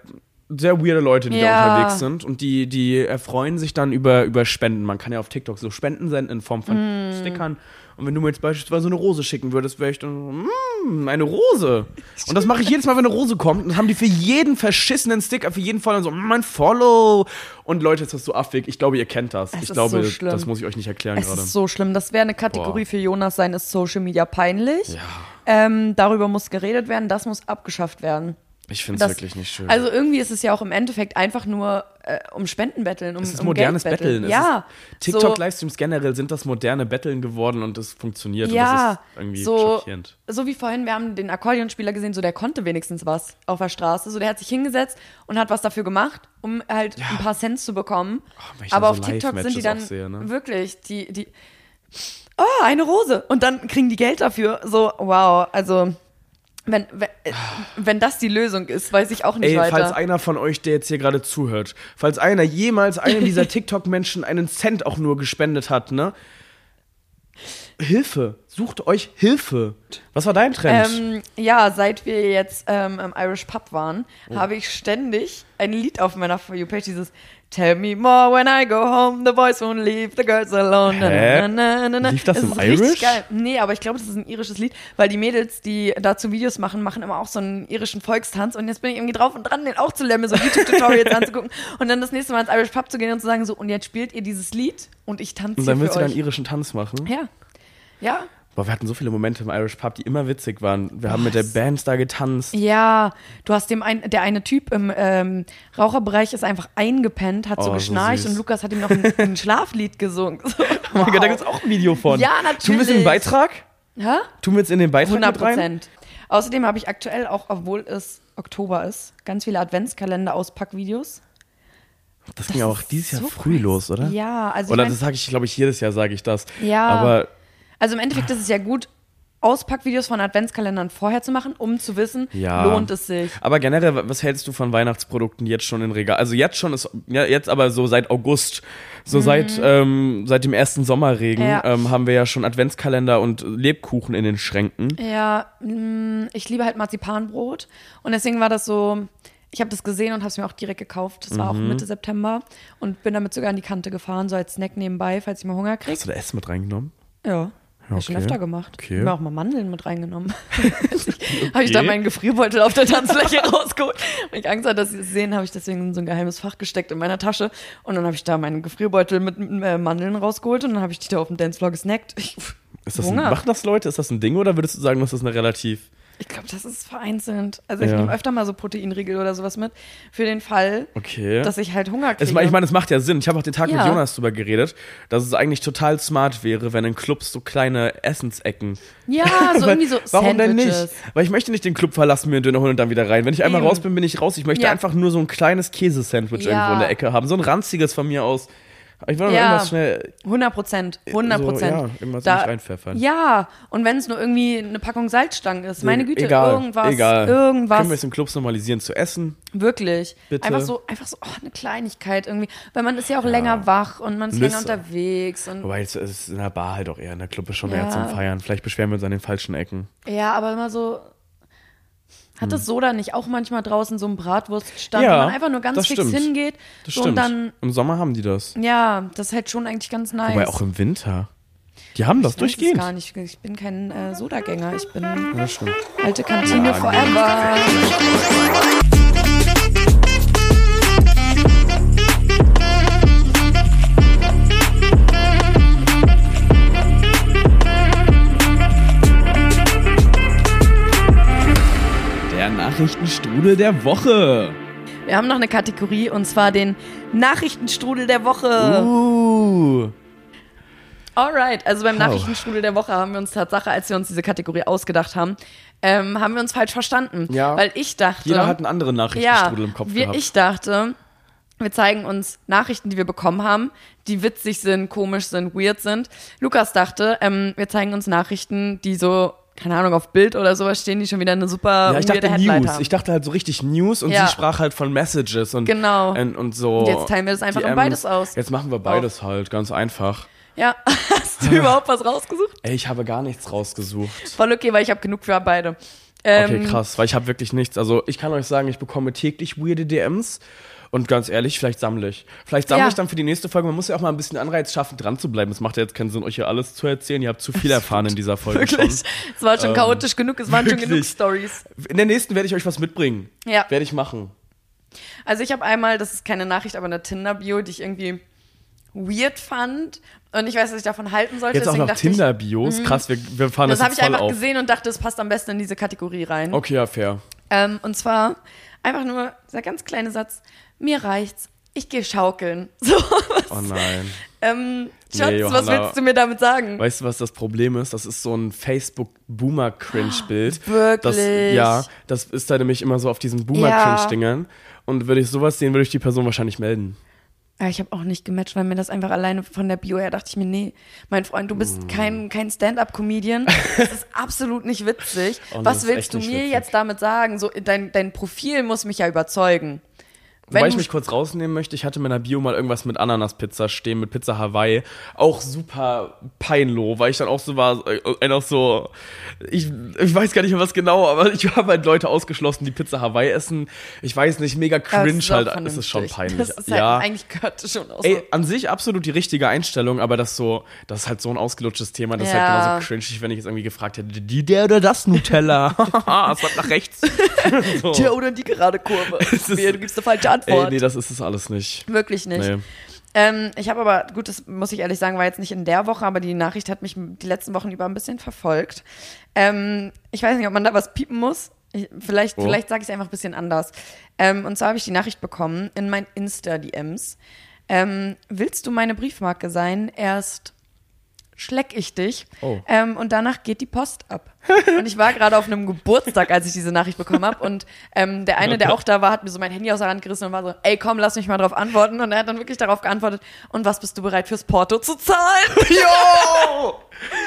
sehr weirde Leute, die Ja. da unterwegs sind. Und die, die erfreuen sich dann über, über Spenden. Man kann ja auf TikTok so Spenden senden in Form von Mhm. Stickern. Und wenn du mir jetzt beispielsweise eine Rose schicken würdest, wäre ich dann, mm, eine Rose. Und das mache ich jedes Mal, wenn eine Rose kommt. Und dann haben die für jeden verschissenen Sticker, für jeden Fall dann so, mm, mein Follow. Und Leute, ist das so affig. Ich glaube, ihr kennt das. Es ich ist glaube, so schlimm. das muss ich euch nicht erklären Es gerade. ist so schlimm. Das wäre eine Kategorie Boah. für Jonas sein, ist Social Media peinlich. Ähm, darüber muss geredet werden, das muss abgeschafft werden. Ich finde es wirklich nicht schön. Also irgendwie ist es ja auch im Endeffekt einfach nur äh, um Spenden betteln, um, es ist um modernes Geld betteln. Betteln. Es Ja, ist, TikTok-Livestreams generell sind das moderne Betteln geworden und das funktioniert. Und Ja, das ist irgendwie so, schockierend. so wie vorhin, wir haben den Akkordeonspieler gesehen, so der konnte wenigstens was auf der Straße. So der hat sich hingesetzt und hat was dafür gemacht, um halt ein paar Cents zu bekommen. ich Aber auf so TikTok sind die dann sehe, ne? wirklich, die, die, oh, eine Rose. Und dann kriegen die Geld dafür. So, wow, also. Wenn, wenn, wenn das die Lösung ist, weiß ich auch nicht Ey, weiter. falls einer von euch, der jetzt hier gerade zuhört, falls einer jemals einem dieser TikTok-Menschen einen Cent auch nur gespendet hat, ne? Hilfe. Sucht euch Hilfe. Was war dein Trend? Ähm, ja, seit wir jetzt ähm, im Irish Pub waren, Oh. habe ich ständig ein Lied auf meiner For You-Page, dieses Tell me more when I go home, the boys won't leave the girls alone. Hä? na, na, na. Lief das Es im Irish? Geil. Nee, aber ich glaube, das ist ein irisches Lied, weil die Mädels, die dazu Videos machen, machen immer auch so einen irischen Volkstanz und jetzt bin ich irgendwie drauf und dran, den auch zu lernen, mir so YouTube-Tutorials anzugucken und dann das nächste Mal ins Irish Pub zu gehen und zu sagen so, und jetzt spielt ihr dieses Lied und ich tanze und dann willst du deinen irischen Tanz machen? ja. Ja. Boah, wir hatten so viele Momente im Irish Pub, die immer witzig waren. Wir haben mit der Band da getanzt. Ja, du hast dem ein, der eine Typ im ähm, Raucherbereich ist einfach eingepennt, hat so Oh, so geschnarcht süß. und Lukas hat ihm noch ein, ein Schlaflied gesungen. So, Oh mein Gott, da gibt's auch ein Video von. Ja, Tun wir es in den natürlich. Beitrag? Hä? Tun wir jetzt in den Beitrag 100 mit rein? Prozent. Außerdem habe ich aktuell auch, obwohl es Oktober ist, ganz viele Adventskalender-Auspackvideos. Das ging auch dieses Jahr so früh crazy. los, oder? Ja, also ich Oder mein- das sage ich, glaube ich, jedes Jahr sage ich das. Ja. Aber Also im Endeffekt ist es ja gut, Auspackvideos von Adventskalendern vorher zu machen, um zu wissen, Ja. lohnt es sich. Aber generell, was hältst du von Weihnachtsprodukten jetzt schon in Regal? Also jetzt schon ist, ja, jetzt aber so seit August, so seit, ähm, seit dem ersten Sommerregen Mhm. Ja. ähm, haben wir ja schon Adventskalender und Lebkuchen in den Schränken. Ja, mh, ich liebe halt Marzipanbrot und deswegen war das so, ich habe das gesehen und habe es mir auch direkt gekauft. Das war auch Mhm. Mitte September und bin damit sogar an die Kante gefahren, so als Snack nebenbei, falls ich mal Hunger kriege. Hast du da Essen mit reingenommen? Ja. Hab ich schon Okay. öfter gemacht. Okay. Ich habe mir auch mal Mandeln mit reingenommen. habe ich da meinen Gefrierbeutel auf der Tanzfläche rausgeholt. Weil ich Angst hatte, dass sie es sehen, habe ich deswegen in so ein geheimes Fach gesteckt in meiner Tasche. Und dann habe ich da meinen Gefrierbeutel mit äh, Mandeln rausgeholt und dann habe ich die da auf dem Dancefloor gesnackt. Ich, Ist das ein, machen das Leute? Ist das ein Ding oder würdest du sagen, das ist eine relativ. Ich glaube, das ist vereinzelt. Also ich Ja. nehme öfter mal so Proteinriegel oder sowas mit. Für den Fall, Okay. dass ich halt Hunger Es, kriege. ich meine, es macht ja Sinn. Ich habe auch den Tag mit Ja. Jonas drüber geredet, dass es eigentlich total smart wäre, wenn in Clubs so kleine Essensecken. ja, so irgendwie so Warum denn nicht? Sandwiches. Weil ich möchte nicht den Club verlassen, mir einen Döner holen und dann wieder rein. Wenn ich einmal Eben. raus bin, bin ich raus. Ich möchte Ja. einfach nur so ein kleines Käsesandwich irgendwo in der Ecke haben. So ein ranziges von mir aus. Ich will noch Ja. irgendwas schnell. 100 Prozent. 100 Prozent. So, ja, irgendwas nicht reinpfeffern. Ja, und wenn es nur irgendwie eine Packung Salzstangen ist, meine Güte, egal, irgendwas, egal. irgendwas. Können wir es in Clubs normalisieren zu essen? Wirklich. Bitte? Einfach so, einfach so, oh, eine Kleinigkeit irgendwie. Weil man ist ja auch länger wach und man ist Nüsse. länger unterwegs. Und, Wobei es ist in der Bar halt auch eher. In der Club ist schon Ja. eher zum Feiern. Vielleicht beschweren wir uns an den falschen Ecken. ja, aber immer so. Hat das Soda nicht auch manchmal draußen so einen Bratwurststand, Hm. Ja, wo man einfach nur ganz das fix stimmt. hingeht? Das so, stimmt. und dann, Im Sommer haben die das. ja, das ist halt schon eigentlich ganz nice. Wobei auch im Winter. Die haben das Ich weiß es durchgehend. gar nicht. Ich bin kein äh, Sodagänger. Ich bin Ja, alte Kantine forever. Nachrichtenstrudel der Woche. Wir haben noch eine Kategorie und zwar den Nachrichtenstrudel der Woche. Uh. Alright, also beim. Nachrichtenstrudel der Woche haben wir uns Tatsache, als wir uns diese Kategorie ausgedacht haben, ähm, haben wir uns falsch verstanden. Ja. Weil ich dachte. Jeder hat einen anderen ja, Nachrichtenstrudel im Kopf wir, gehabt. ich dachte, wir zeigen uns Nachrichten, die wir bekommen haben, die witzig sind, komisch sind, weird sind. Lukas dachte, ähm, wir zeigen uns Nachrichten, die so, keine Ahnung, auf Bild oder sowas stehen, die schon wieder eine super ja, ich dachte Headline News. haben. Ich dachte halt so richtig News und Ja. sie sprach halt von Messages und, Genau. und, und so. Und jetzt teilen wir das einfach in DMs. beides aus. Jetzt machen wir beides halt, ganz einfach. ja, hast du überhaupt was rausgesucht? Ey, ich habe gar nichts rausgesucht. Voll okay, weil ich habe genug für beide. Ähm, Okay, krass, weil ich habe wirklich nichts. Also ich kann euch sagen, ich bekomme täglich weirde DMs. Und ganz ehrlich, vielleicht sammle ich. Vielleicht sammle Ja. ich dann für die nächste Folge. Man muss ja auch mal ein bisschen Anreiz schaffen, dran zu bleiben. Es macht ja jetzt keinen Sinn, euch hier alles zu erzählen. Ihr habt zu viel erfahren in dieser Folge Wirklich. schon. Es war schon chaotisch genug, es waren schon wirklich. genug Stories. In der nächsten werde ich euch was mitbringen. Ja. Werde ich machen. Also ich habe einmal, das ist keine Nachricht, aber eine Tinder-Bio, die ich irgendwie weird fand. Und ich weiß, was ich davon halten sollte. Jetzt auch noch Tinder-Bios. Krass, wir, wir fahren Das das, habe jetzt ich einfach auf. gesehen und dachte, es passt am besten in diese Kategorie rein. Okay, ja, fair. Ähm, und zwar einfach nur dieser ganz kleine Satz: Mir reicht's. Ich gehe schaukeln. So, was, Oh nein. ähm, Schatz, Nee, was willst du mir damit sagen? Weißt du, was das Problem ist? Das ist so ein Facebook-Boomer-Cringe-Bild. Wirklich? Das, ja, das ist da nämlich immer so auf diesen Boomer-Cringe-Dingern. Und würde ich sowas sehen, würde ich die Person wahrscheinlich melden. Ja, ich habe auch nicht gematcht, weil mir das einfach alleine von der Bio her dachte ich mir, nee, mein Freund, du Mm. bist kein, kein Stand-up-Comedian. Das ist absolut nicht witzig. Oh, Was willst du mir witzig. jetzt damit sagen? So, dein, dein Profil muss mich ja überzeugen. Wobei ich mich kurz rausnehmen möchte, ich hatte in meiner Bio mal irgendwas mit Ananaspizza stehen, mit Pizza Hawaii. Auch super peinloh, weil ich dann auch so war, äh, einfach so, ich, ich weiß gar nicht mehr was genau, aber ich habe halt Leute ausgeschlossen, die Pizza Hawaii essen. Ich weiß nicht, mega cringe ist auch halt, es ist schon peinlich. Das ist halt, ja. eigentlich gehört das schon aus. Ey, an sich absolut die richtige Einstellung, aber das so, das ist halt so ein ausgelutschtes Thema, das ist Ja. halt genauso cringe, wenn ich jetzt irgendwie gefragt hätte, die der oder das Nutella? es war nach rechts. so. Der oder die gerade Kurve. ist- du gibst eine falsche Ey, Antwort. nee, das ist es alles nicht. Wirklich nicht. Nee. Ähm, ich habe aber, gut, das muss ich ehrlich sagen, war jetzt nicht in der Woche, aber die Nachricht hat mich die letzten Wochen über ein bisschen verfolgt. Ähm, ich weiß nicht, ob man da was piepen muss. Ich, vielleicht Oh. vielleicht sage ich es einfach ein bisschen anders. Ähm, und zwar habe ich die Nachricht bekommen in mein Insta-DMs. Ähm, willst du meine Briefmarke sein? Erst schleck ich dich. Oh. Ähm, und danach geht die Post ab. Und ich war gerade auf einem Geburtstag, als ich diese Nachricht bekommen habe. Und ähm, der eine, der auch da war, hat mir so mein Handy aus der Hand gerissen und war so, ey komm, lass mich mal drauf antworten. Und er hat dann wirklich darauf geantwortet, und was bist du bereit fürs Porto zu zahlen? Jo!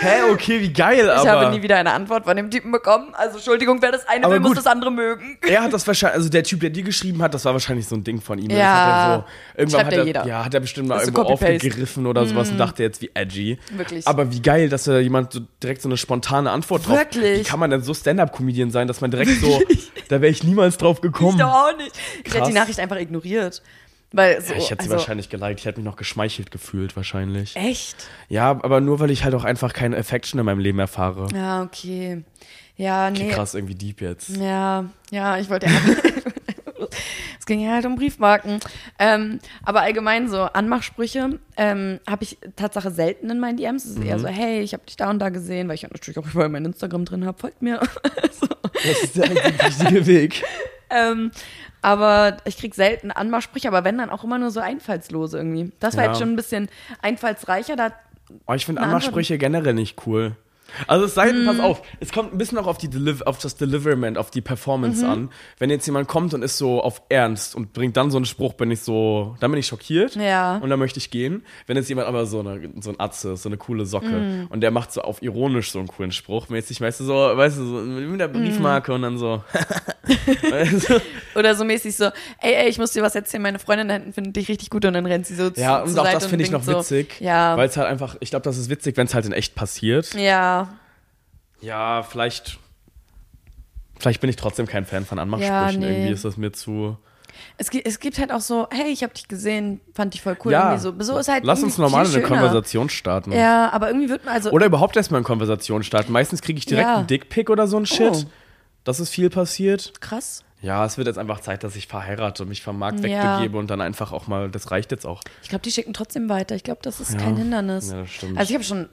Hä, okay, wie geil, Ich aber. habe nie wieder eine Antwort von dem Typen bekommen. Also Entschuldigung, wer das eine Aber will, muss gut. das andere mögen. er hat das wahrscheinlich, also der Typ, der die geschrieben hat, das war wahrscheinlich so ein Ding von ihm. Ja. hat so, irgendwann hat er, jeder. ja, hat er bestimmt mal irgendwo. Mm. aufgegriffen oder sowas und dachte jetzt wie edgy. Wirklich. Aber wie geil, dass da jemand so direkt so eine spontane Antwort drauf. Wirklich. Wie kann man denn so Stand-up-Comedian sein, dass man direkt so, da wäre ich niemals drauf gekommen. Ich doch auch nicht. Ich hätte Krass. die Nachricht einfach ignoriert. Weil so, Ja, ich hätte sie also, wahrscheinlich geliked, ich hätte mich noch geschmeichelt gefühlt wahrscheinlich. Echt? Ja, aber nur weil ich halt auch einfach keine Affection in meinem Leben erfahre. Ja, okay. Ja, Okay, nee. krass, irgendwie deep jetzt. Ja, ja, ich wollte ja. es ging ja halt um Briefmarken. Ähm, aber allgemein so Anmachsprüche ähm, habe ich Tatsache selten in meinen DMs. Es ist Mhm. eher so, hey, ich habe dich da und da gesehen, weil ich natürlich auch überall mein Instagram drin habe. Folgt mir. so. Das ist der richtige Weg. ähm, aber ich krieg selten Anmachsprüche, aber wenn dann auch immer nur so einfallslose irgendwie. Das war Ja. jetzt schon ein bisschen einfallsreicher. Da Oh, ich finde Anmachsprüche generell nicht cool. Also es sei denn, Mhm. pass auf, es kommt ein bisschen auch auf, die Deliv auf das Deliverment, auf die Performance Mhm. an. Wenn jetzt jemand kommt und ist so auf Ernst und bringt dann so einen Spruch, bin ich so, dann bin ich schockiert Ja. und dann möchte ich gehen. Wenn jetzt jemand aber so, eine, so ein Atze ist, so eine coole Socke Mhm. und der macht so auf ironisch so einen coolen Spruch, mäßig, weißt du, so, weißt du, so mit der Briefmarke und dann so. weißt du? Oder so mäßig so, ey, ey, ich muss dir was erzählen, meine Freundin da hinten findet dich richtig gut und dann rennt sie so zu- Ja, und auch Seite das finde ich noch winkt so. witzig, Ja. weil es halt einfach, ich glaube, das ist witzig, wenn es halt in echt passiert. Ja, Ja, vielleicht. Vielleicht bin ich trotzdem kein Fan von Anmachsprüchen. Ja, nee. Irgendwie ist das mir zu. es gibt, es gibt halt auch so, hey, ich habe dich gesehen, fand dich voll cool. ja. So, so ist halt Lass uns normal eine. Konversation starten. Ja, aber irgendwie wird man, also, Oder überhaupt erstmal eine Konversation starten. Meistens kriege ich direkt Ja. einen Dickpick oder so ein Shit. Oh. Das ist viel passiert. krass. Ja, es wird jetzt einfach Zeit, dass ich verheirate und mich vom Markt Ja. wegbegebe und dann einfach auch mal, das reicht jetzt auch. Ich glaube, die schicken trotzdem weiter. Ich glaube, das ist Ja. kein Hindernis. Ja, das stimmt. Also ich habe schon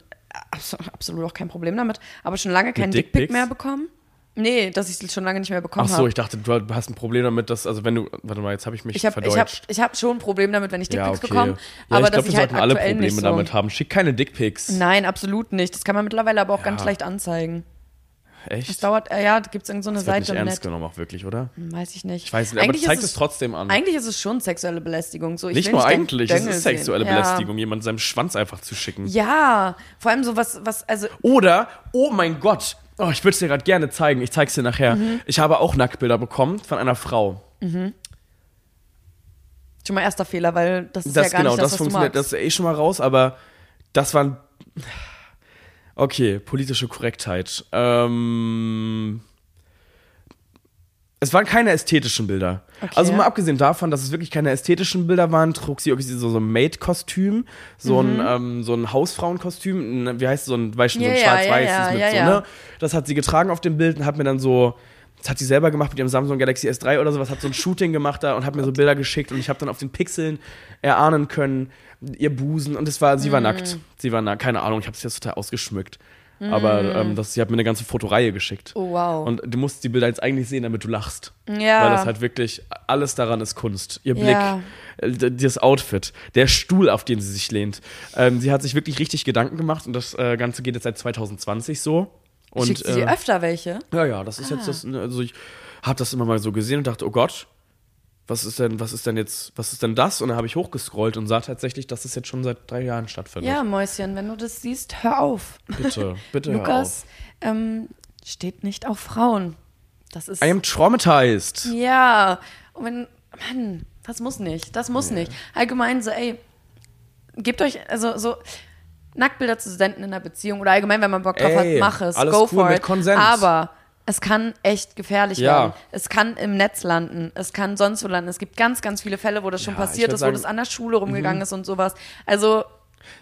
absolut auch kein Problem damit, aber schon lange keinen Dickpick mehr bekommen. Nee, dass ich es schon lange nicht mehr bekommen Ach habe. so, ich dachte, du hast ein Problem damit, dass, also wenn du, warte mal, jetzt habe ich mich Ich habe ich hab, verdeutscht. ich hab schon ein Problem damit, wenn ich ja, Dickpics okay. bekomme, ja, aber ich dass wir ich halt sollten alle aktuell Probleme nicht so. damit haben. Schick keine Dickpics. Nein, absolut nicht. Das kann man mittlerweile aber auch ganz Ja. leicht anzeigen. Echt? Das dauert, äh, ja, da gibt es irgendeine das so eine nicht Seite ernst Netz. genommen auch wirklich, oder? Weiß ich nicht. Ich weiß nicht, aber Eigentlich zeigt ist es trotzdem an. Eigentlich ist es schon sexuelle Belästigung. So, ich Nicht nur deinen eigentlich, es ist sexuelle sehen. Belästigung, jemand seinem Schwanz einfach zu schicken. Ja. ja, vor allem so was, was, also Oder, oh mein Gott, oh, ich würde es dir gerade gerne zeigen, ich zeig's dir nachher. Mhm. Ich habe auch Nacktbilder bekommen von einer Frau. schon mal erster Fehler, weil das ist Das ja gar genau, nicht das, das was du funktioniert, magst. das ist eh schon mal raus, aber das waren. Okay, politische Korrektheit. Ähm. Es waren keine ästhetischen Bilder. Okay. Also mal abgesehen davon, dass es wirklich keine ästhetischen Bilder waren, trug sie irgendwie so, so ein Maid-Kostüm, so, Mhm. ein, ähm, so ein Hausfrauenkostüm, wie heißt so ein, weißt du, so ein Ja, ja, schwarz-weiß ja, mit ja, so, ja. ne? Das hat sie getragen auf dem Bild und hat mir dann so, das hat sie selber gemacht mit ihrem Samsung Galaxy S3 oder sowas, hat so ein Shooting gemacht da und hat mir so Bilder geschickt und ich habe dann auf den Pixeln erahnen können, ihr Busen und es war, sie war Mm. nackt. Sie war nackt, keine Ahnung, ich habe es jetzt total ausgeschmückt. Aber ähm, das, sie hat mir eine ganze Fotoreihe geschickt. Mm. Oh, wow. Und du musst die Bilder jetzt eigentlich sehen, damit du lachst. Ja. Weil das halt wirklich, alles daran ist Kunst. Ihr Blick, Ja. äh, das Outfit, der Stuhl, auf den sie sich lehnt. Ähm, sie hat sich wirklich richtig Gedanken gemacht und das äh, Ganze geht jetzt seit 2020 so. Und, Schickt sie dir äh, öfter welche? ja, ja, das ist jetzt das, ne, also ich habe das immer mal so gesehen und dachte, oh Gott, was ist denn, was ist denn jetzt, was ist denn das? Und dann habe ich hochgescrollt und sah tatsächlich, dass es jetzt schon seit drei Jahren stattfindet. Ja, Mäuschen, wenn du das siehst, hör auf. Bitte, bitte hör auf. Lukas ähm, steht nicht auf Frauen. Das ist. I am traumatized. ja. Und wenn, Mann, Das muss nicht. Das muss nicht. Allgemein so, ey, gebt euch, also so Nacktbilder zu senden in einer Beziehung oder allgemein, wenn man Bock drauf Ey, hat, mach es. alles go cool, for mit it. Konsens. Aber es kann echt gefährlich Ja. werden. Es kann im Netz landen. Es kann sonst wo landen. Es gibt ganz, ganz viele Fälle, wo das schon Ja, passiert ist, sagen- mhm. wo das an der Schule rumgegangen ist und sowas. Also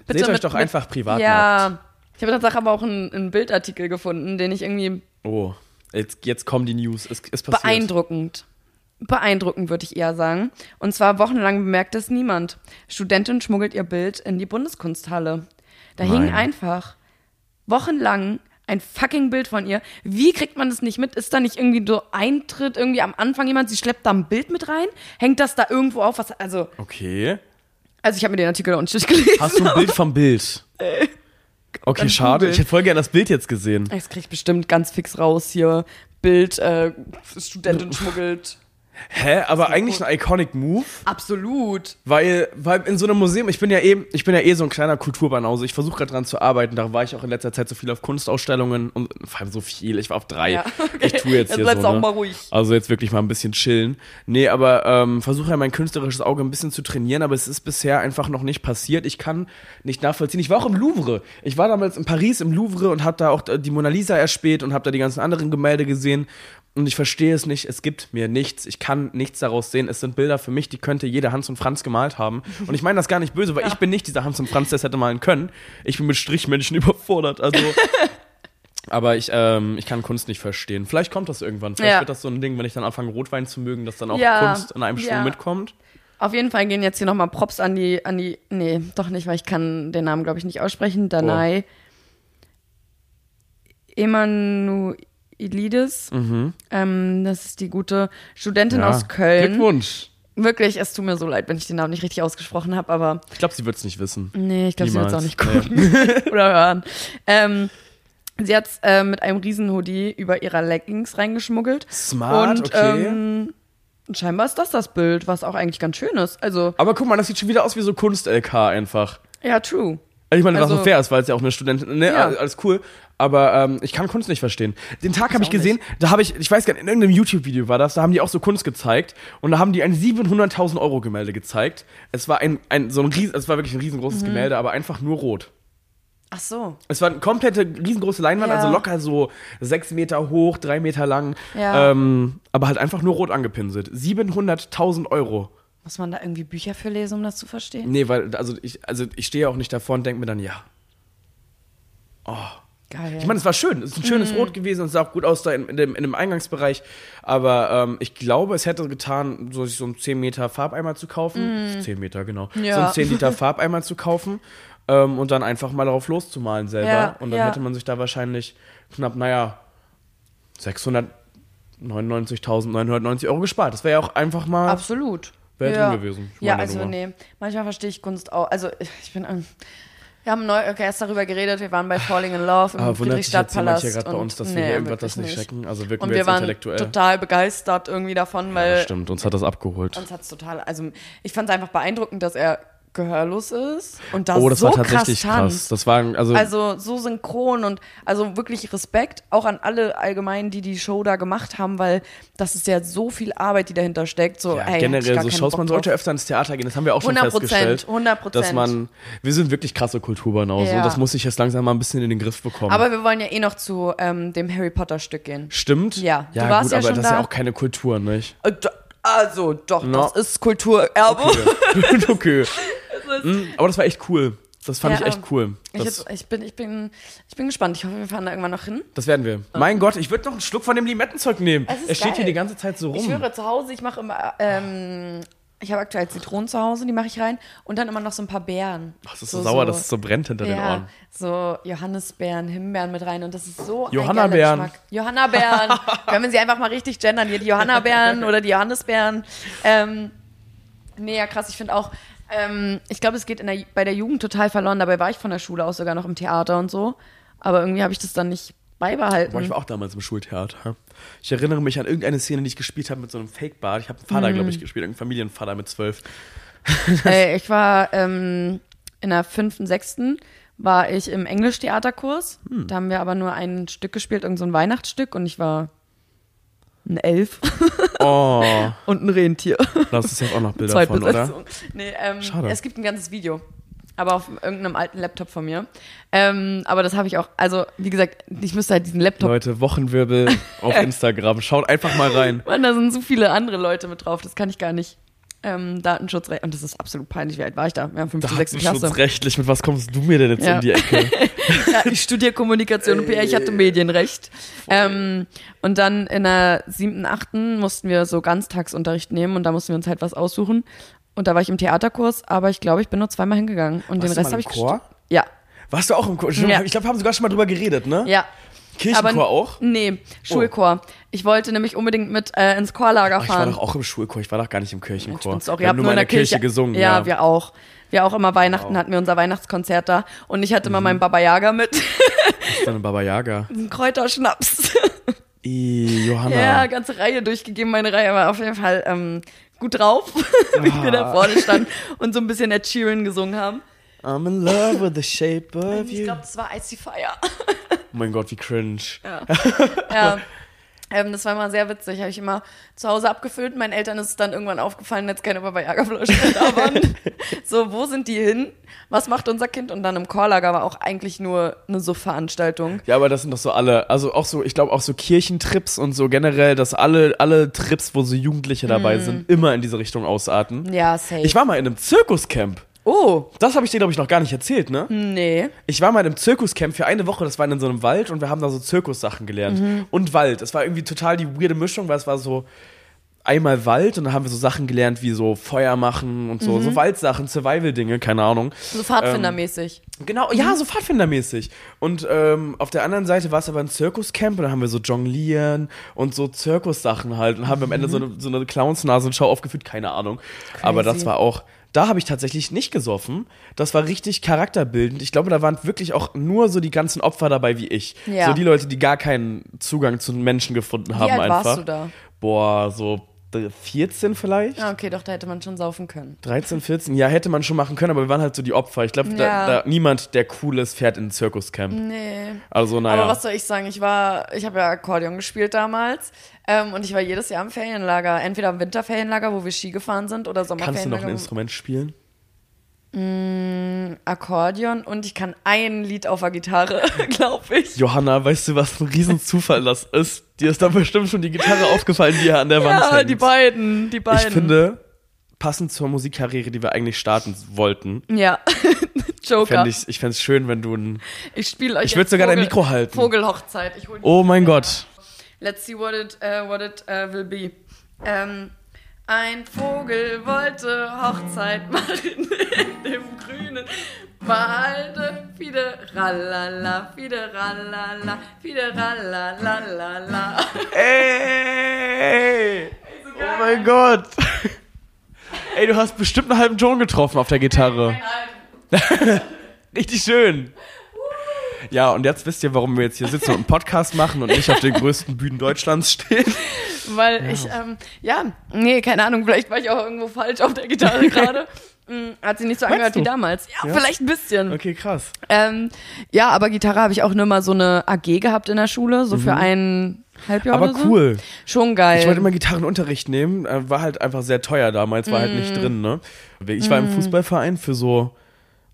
bitte Seht euch mit, doch mit, einfach privat Ja. Ich habe tatsächlich aber auch einen, einen Bildartikel gefunden, den ich irgendwie Oh, jetzt, jetzt kommen die News. Es ist passiert. beeindruckend. Beeindruckend, würde ich eher sagen. Und zwar wochenlang bemerkt es niemand. Studentin schmuggelt ihr Bild in die Bundeskunsthalle. Da hing Nein. einfach wochenlang ein fucking Bild von ihr. Wie kriegt man das nicht mit? Ist da nicht irgendwie so Eintritt irgendwie am Anfang jemand, sie schleppt da ein Bild mit rein? Hängt das da irgendwo auf? Was, also, Okay. also ich habe mir den Artikel auch nicht durchgelesen. Hast du ein Bild vom Bild? Okay, Dann schade. Ich hätte voll gerne das Bild jetzt gesehen. Das krieg ich bestimmt ganz fix raus hier. Bild, äh, Studentin schmuggelt. Hä? Aber eigentlich ein iconic Move, Absolut. weil, weil in so einem Museum, ich bin ja eh, ich bin ja eh so ein kleiner Kulturbanause. Ich versuche gerade dran zu arbeiten. Da war ich auch in letzter Zeit so viel auf Kunstausstellungen und vor allem so viel. Ich war auf drei. Ja, okay. Ich tue jetzt Jetzt hier so. auch ne? mal ruhig. Also jetzt wirklich mal ein bisschen chillen. Nee, aber ähm, versuche ja mein künstlerisches Auge ein bisschen zu trainieren, aber es ist bisher einfach noch nicht passiert. Ich kann nicht nachvollziehen. Ich war auch im Louvre. Ich war damals in Paris im Louvre und habe da auch die Mona Lisa erspäht und habe da die ganzen anderen Gemälde gesehen. Und ich verstehe es nicht. Es gibt mir nichts. Ich kann nichts daraus sehen. Es sind Bilder für mich, die könnte jeder Hans und Franz gemalt haben. Und ich meine das gar nicht böse, weil ich bin nicht dieser Hans und Franz, der es hätte malen können. Ich bin mit Strichmännchen überfordert. Also. Aber ich, ähm, ich kann Kunst nicht verstehen. Vielleicht kommt das irgendwann. Vielleicht Ja. wird das so ein Ding, wenn ich dann anfange, Rotwein zu mögen, dass dann auch Ja, Kunst in einem Schuh ja. mitkommt. Auf jeden Fall gehen jetzt hier nochmal Props an die, an die, nee, doch nicht, weil ich kann den Namen, glaube ich, nicht aussprechen. Danai Emanuelidis. Ähm, das ist die gute Studentin aus Köln. Glückwunsch. Wirklich, es tut mir so leid, wenn ich den Namen nicht richtig ausgesprochen habe, aber Ich glaube, sie wird es nicht wissen. nee, ich glaube, sie wird es auch nicht gucken oder hören. Ähm, sie hat äh, mit einem Riesen-Hoodie über ihrer Leggings reingeschmuggelt. Smart, Und okay. ähm, scheinbar ist das das Bild, was auch eigentlich ganz schön ist. Also, Aber guck mal, das sieht schon wieder aus wie so Kunst-LK einfach. ja, true. Ich meine, was Also- so fair ist, weil es ja auch eine Studentin, ne, Ja. alles cool. Aber ähm, ich kann Kunst nicht verstehen. Den Tag habe ich gesehen, da habe ich, ich weiß gar nicht, in irgendeinem YouTube-Video war das, da haben die auch so Kunst gezeigt und da haben die ein 700.000 Euro Gemälde gezeigt. Es war ein, ein so ein riesen, es war wirklich ein Mhm. riesengroßes Gemälde, aber einfach nur rot. Ach so. Es war eine komplette riesengroße Leinwand, Ja. also locker so sechs Meter hoch, drei Meter lang. Ja. Ähm, aber halt einfach nur rot angepinselt. 700.000 Euro. Muss man da irgendwie Bücher für lesen, um das zu verstehen? Nee, weil, also ich, also ich stehe auch nicht davor und denke mir dann, ja. Geil. Ich meine, es war schön. Es ist ein schönes Rot gewesen und es sah auch gut aus da in, in, dem, in dem Eingangsbereich. Aber ähm, ich glaube, es hätte getan, so sich so einen 10 Meter Farbeimer zu kaufen. 10 Meter, genau. Ja. So einen 10 Liter Farbeimer zu kaufen ähm, und dann einfach mal darauf loszumalen selber. Ja, und dann ja. hätte man sich da wahrscheinlich knapp, naja, 699.990 Euro gespart. Das wäre ja auch einfach mal. Absolut. Wär ja. drin gewesen. Ich Ja, also nee. Manchmal verstehe ich Kunst auch. Also ich bin. Wir haben neu okay, erst darüber geredet, wir waren bei Falling in Love im Ah, Friedrichstadtpalast. hier gerade bei und- uns, dass wir nee, hier irgendwas das nicht checken? Also wirken Und wir wir waren total begeistert irgendwie davon, ja, weil stimmt, uns hat das abgeholt. uns hat es total, also ich fand es einfach beeindruckend, dass er gehörlos ist und das, Oh, das so war tatsächlich krass krass. Das war, also, Also so synchron und also wirklich Respekt auch an alle allgemein, die die Show da gemacht haben, weil das ist ja so viel Arbeit, die dahinter steckt. So, ja, ey, generell so Shows, man sollte öfter ins Theater gehen. Das haben wir auch schon 100%, festgestellt. 100%. Dass man, wir sind wirklich krasse Kulturbanause. Ja. Das muss ich jetzt langsam mal ein bisschen in den Griff bekommen. Aber wir wollen ja eh noch zu ähm, dem Harry Potter Stück gehen. Stimmt? Ja, du ja warst gut, ja aber schon das ist ja da. auch keine Kultur, nicht? Äh, Also, doch, No. das ist Kulturerbe. Okay. okay. Mm, aber das war echt cool. Das fand Ja, ich echt cool. Ich, jetzt, ich, bin, ich, bin, ich bin gespannt. Ich hoffe, wir fahren da irgendwann noch hin. das werden wir. Mein Gott, ich würde noch einen Schluck von dem Limettenzeug nehmen. Es ist Es steht geil. hier die ganze Zeit so rum. Ich schwöre, zu Hause, ich mache immer, ähm, ich habe aktuell Zitronen zu Hause, die mache ich rein. Und dann immer noch so ein paar Beeren. Ach, das ist so, sauer, dass es so brennt hinter den ja, Ohren. so Johannisbeeren, Himbeeren mit rein und das ist so Johannabeeren. ein geiler Geschmack. Johannabeeren. Können wir sie einfach mal richtig gendern hier, die Johannabeeren oder die Johannisbeeren. Ähm, nee, ja krass, ich finde auch, ähm, ich glaube, es geht in der, bei der Jugend total verloren. Dabei war ich von der Schule aus sogar noch im Theater und so. Aber irgendwie habe ich das dann nicht beibehalten. Boah, ich war auch damals im Schultheater. Ich erinnere mich an irgendeine Szene, die ich gespielt habe mit so einem Fake-Bart. Ich habe einen Vater, glaube Mhm. ich, gespielt, irgendeinen Familienvater mit zwölf. Äh, ich war ähm, in der fünften, sechsten war ich im Englischtheaterkurs. Hm. Da haben wir aber nur ein Stück gespielt, irgend so ein Weihnachtsstück und ich war ein Elf Oh, und ein Rentier. da hast du jetzt auch noch Bilder von, oder? Nee, ähm, Schade. es gibt ein ganzes Video. Aber auf irgendeinem alten Laptop von mir. Ähm, aber das habe ich auch, also wie gesagt, ich müsste halt diesen Laptop. Leute, Wochenwirbel auf Instagram. Schaut einfach mal rein. Mann, da sind so viele andere Leute mit drauf, das kann ich gar nicht. Ähm, Datenschutzrecht. Und das ist absolut peinlich. Wie alt war ich da? Wir haben fünfte, sechste Klasse. Datenschutzrechtlich, mit was kommst du mir denn jetzt Ja. um die Ecke? ja, ich studiere Kommunikation und PR, ich hatte Medienrecht. Ähm, und dann in der siebten, achten mussten wir so Ganztagsunterricht nehmen und da mussten wir uns halt was aussuchen. Und da war ich im Theaterkurs, aber ich glaube, ich bin nur zweimal hingegangen. Und Warst den Rest mal habe ich Chor? Ja, Warst du auch im Chor? Ja. Ich glaube, wir haben sogar schon mal drüber geredet, ne? ja. Kirchenchor aber, auch? Nee, Schulchor. Ich wollte nämlich unbedingt mit äh, ins Chorlager Ach, ich war fahren. doch auch im Schulchor, ich war doch gar nicht im Kirchenchor. Stimmt auch. Wir Ihr haben habt nur mal in der Kirche, gesungen. Ja, Ja, wir auch. Wir auch immer Weihnachten hatten wir unser Weihnachtskonzert da. Und ich hatte immer meinen Baba Yaga mit. Das ist dann ein Baba Yaga. Einen Kräuterschnaps. I, Johanna. Ja, ganze Reihe durchgegeben. Meine Reihe war auf jeden Fall ähm, gut drauf, wie wir da vorne standen und so ein bisschen Ed Sheeran gesungen haben. I'm in love with the shape of Ich you. glaube, das war Icy Fire. Oh mein Gott, wie cringe. ja. Ähm, das war immer sehr witzig. Habe ich immer zu Hause abgefüllt. Meinen Eltern ist es dann irgendwann aufgefallen, dass keine Baba Yaga-Flaschen mehr da waren. so, wo sind die hin? Was macht unser Kind? Und dann im Chorlager war auch eigentlich nur eine Suff-Veranstaltung. Ja, aber das sind doch so alle, also auch so, ich glaube auch so Kirchentrips und so generell, dass alle, alle Trips, wo so Jugendliche dabei Mhm. sind, immer in diese Richtung ausarten. Ja, safe. Ich war mal in einem Zirkuscamp. Oh, Das habe ich dir, glaube ich, noch gar nicht erzählt, ne? nee. Ich war mal in einem Zirkuscamp für eine Woche, das war in so einem Wald und wir haben da so Zirkussachen gelernt. Mhm. Und Wald. Es war irgendwie total die weirde Mischung, weil es war so einmal Wald und dann haben wir so Sachen gelernt wie so Feuer machen und Mhm. so, so Waldsachen, Survival-Dinge, keine Ahnung. So Pfadfindermäßig. Genau, ja, so Pfadfindermäßig. Und ähm, auf der anderen Seite war es aber ein Zirkuscamp und da haben wir so Jonglieren und so Zirkussachen halt und haben wir am Ende so eine, so eine Clownsnasenschau aufgeführt, keine Ahnung. Aber das war auch, da habe ich tatsächlich nicht gesoffen. Das war richtig charakterbildend. Ich glaube, da waren wirklich auch nur so die ganzen Opfer dabei wie ich. Ja. So die Leute, die gar keinen Zugang zu Menschen gefunden haben alt einfach. warst du da? Boah, so 14 vielleicht? Ja, okay, doch, da hätte man schon saufen können. 13, 14, ja, hätte man schon machen können, aber wir waren halt so die Opfer. Ich glaube, Ja. da, da, niemand, der cool ist, fährt in ein Zirkuscamp. Nee. Also, naja. Aber was soll ich sagen? Ich war, ich habe ja Akkordeon gespielt damals ähm, und ich war jedes Jahr im Ferienlager. Entweder im Winterferienlager, wo wir Ski gefahren sind, oder Kannst du noch Sommerferienlager. ein Instrument spielen? Akkordeon und ich kann ein Lied auf der Gitarre, glaube ich. Johanna, weißt du, was ein Riesenzufall das ist? Dir ist da bestimmt schon die Gitarre aufgefallen, die hier an der Wand Ja, hängt. die beiden, die beiden. Ich finde, passend zur Musikkarriere, die wir eigentlich starten wollten, Ja, Joker. fände ich, ich fände es schön, wenn du ein. ich spiele euch Ich würd jetzt sogar dein Vogel- Mikro halten. Vogelhochzeit. Ich hol die Oh mein Gott. Let's see what it, uh, what it uh, will be. Ähm, ein Vogel wollte Hochzeit machen in dem grünen Walde. Fide ralala, fide ralala, fide ralalalala. Ey! Oh mein Gott. Ey, du hast bestimmt einen halben Ton getroffen auf der Gitarre. Richtig schön. Ja, und jetzt wisst ihr, warum wir jetzt hier sitzen und einen Podcast machen und nicht auf den größten Bühnen Deutschlands stehen. Weil ich, ähm, ja, nee, keine Ahnung, vielleicht war ich auch irgendwo falsch auf der Gitarre gerade. Mm, Hat sie nicht so angehört du? wie damals. Ja, Ja? vielleicht ein bisschen. Okay, krass. Ähm, ja, aber Gitarre habe ich auch nur mal so eine AG gehabt in der Schule, so für ein Halbjahr Mhm. Aber oder so. cool. Schon geil. Ich wollte immer Gitarrenunterricht nehmen, äh, war halt einfach sehr teuer damals, war halt nicht drin, ne? Ich war im Fußballverein für so,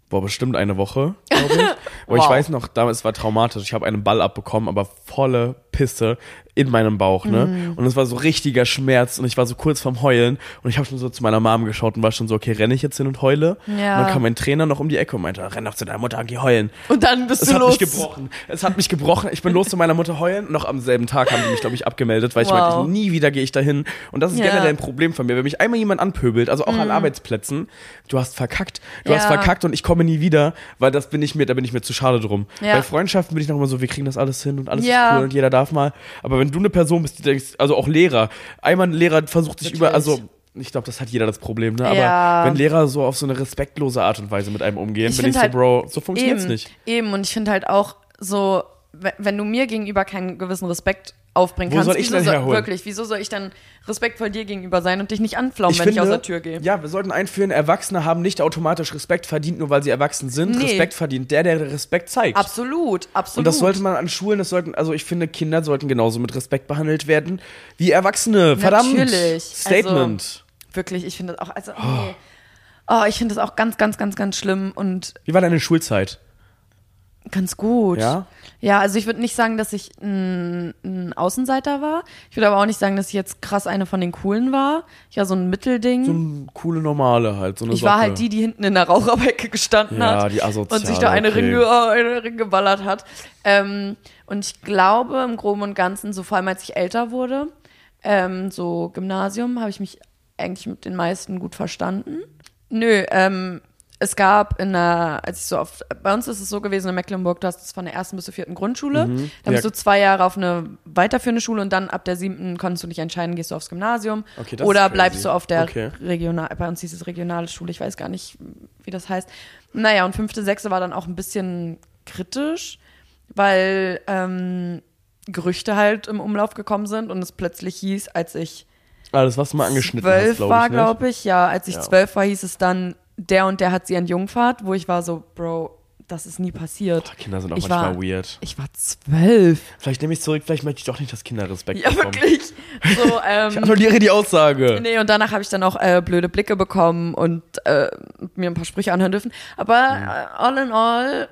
boah, bestimmt eine Woche, glaube ich. Aber ich Wow. weiß noch, damals war traumatisch. Ich habe einen Ball abbekommen, aber volle Pisse in meinem Bauch, ne? Und es war so richtiger Schmerz und ich war so kurz vorm Heulen und ich habe schon so zu meiner Mom geschaut und war schon so, okay, renne ich jetzt hin und heule? Ja. Und dann kam mein Trainer noch um die Ecke und meinte, renn doch zu deiner Mutter und geh heulen. Und dann bist Es du hat los. mich gebrochen. Es hat mich gebrochen. Ich bin los zu meiner Mutter heulen. Noch am selben Tag haben die mich, glaube ich, abgemeldet, weil ich Wow. meinte, nie wieder gehe ich dahin. Und das ist Ja. Mhm. generell ein Problem von mir. Wenn mich einmal jemand anpöbelt, also auch an Arbeitsplätzen, du hast verkackt. Du hast Ja. verkackt und ich komme nie wieder, weil das bin ich mir, da bin ich mir zu schade drum. Ja. Bei Freundschaften bin ich noch immer so, wir kriegen das alles hin und alles Ja. ist cool und jeder darf mal. Aber wenn du eine Person bist, die denkst, also auch Lehrer, einmal ein Lehrer versucht sich über, Natürlich. also ich glaube, das hat jeder das Problem, ne? Aber Ja. wenn Lehrer so auf so eine respektlose Art und Weise mit einem umgehen, Ich bin ich so, halt Bro, so funktioniert's eben, nicht. Eben, und ich finde halt auch so, wenn du mir gegenüber keinen gewissen Respekt aufbringen Wo kannst, soll ich wieso denn herholen? wirklich, wieso soll ich dann respektvoll dir gegenüber sein und dich nicht anflaumen, wenn ich aus der Tür gehe? Ja, wir sollten einführen, Erwachsene haben nicht automatisch Respekt verdient, nur weil sie erwachsen sind. Nee. Respekt verdient der, der Respekt zeigt. Absolut, absolut. Und das sollte man an Schulen, das sollten, also ich finde, Kinder sollten genauso mit Respekt behandelt werden wie Erwachsene. Verdammt. Natürlich. Statement. Also, wirklich, ich finde das auch, also, nee. Oh, ich finde das auch ganz, ganz, ganz, ganz schlimm und wie war deine Schulzeit? Ganz gut. Ja? Ja, also ich würde nicht sagen, dass ich ein, ein Außenseiter war. Ich würde aber auch nicht sagen, dass ich jetzt krass eine von den coolen war. Ich war so ein Mittelding. So eine coole Normale halt, so eine ich war Socke. halt die, die hinten in der Raucherecke gestanden Ja, hat die Asoziale, und sich da eine, okay. Ringe, oh, eine Ringe geballert hat. Ähm, und ich glaube im Groben und Ganzen, so vor allem als ich älter wurde, ähm, so Gymnasium, habe ich mich eigentlich mit den meisten gut verstanden. Nö, ähm, es gab in der, als ich so auf, bei uns ist es so gewesen in Mecklenburg, du hast es von der ersten bis zur vierten Grundschule. Dann Mhm. Ja. bist du zwei Jahre auf eine weiterführende Schule und dann ab der siebten konntest du dich entscheiden, gehst du aufs Gymnasium Okay, das oder bleibst du auf der Okay. regional, bei uns hieß es regionale Schule, ich weiß gar nicht, wie das heißt. Naja, und fünfte, sechste war dann auch ein bisschen kritisch, weil ähm, Gerüchte halt im Umlauf gekommen sind und es plötzlich hieß, als ich Alles, was du mal angeschnitten hast, zwölf glaube war, ich. ne? glaube ich, ja, als ich Ja. zwölf war, hieß es dann, der und der hat sie entjungfert, wo ich war so, Bro, das ist nie passiert. Kinder sind auch ich manchmal war, weird. Ich war zwölf. Vielleicht nehme ich zurück, vielleicht möchte ich doch nicht, dass Kinder Respekt Ja, bekommen. wirklich. So, Ich ähm, annulliere die Aussage. Nee, und danach habe ich dann auch äh, blöde Blicke bekommen und äh, mir ein paar Sprüche anhören dürfen. Aber Mhm. äh, all in all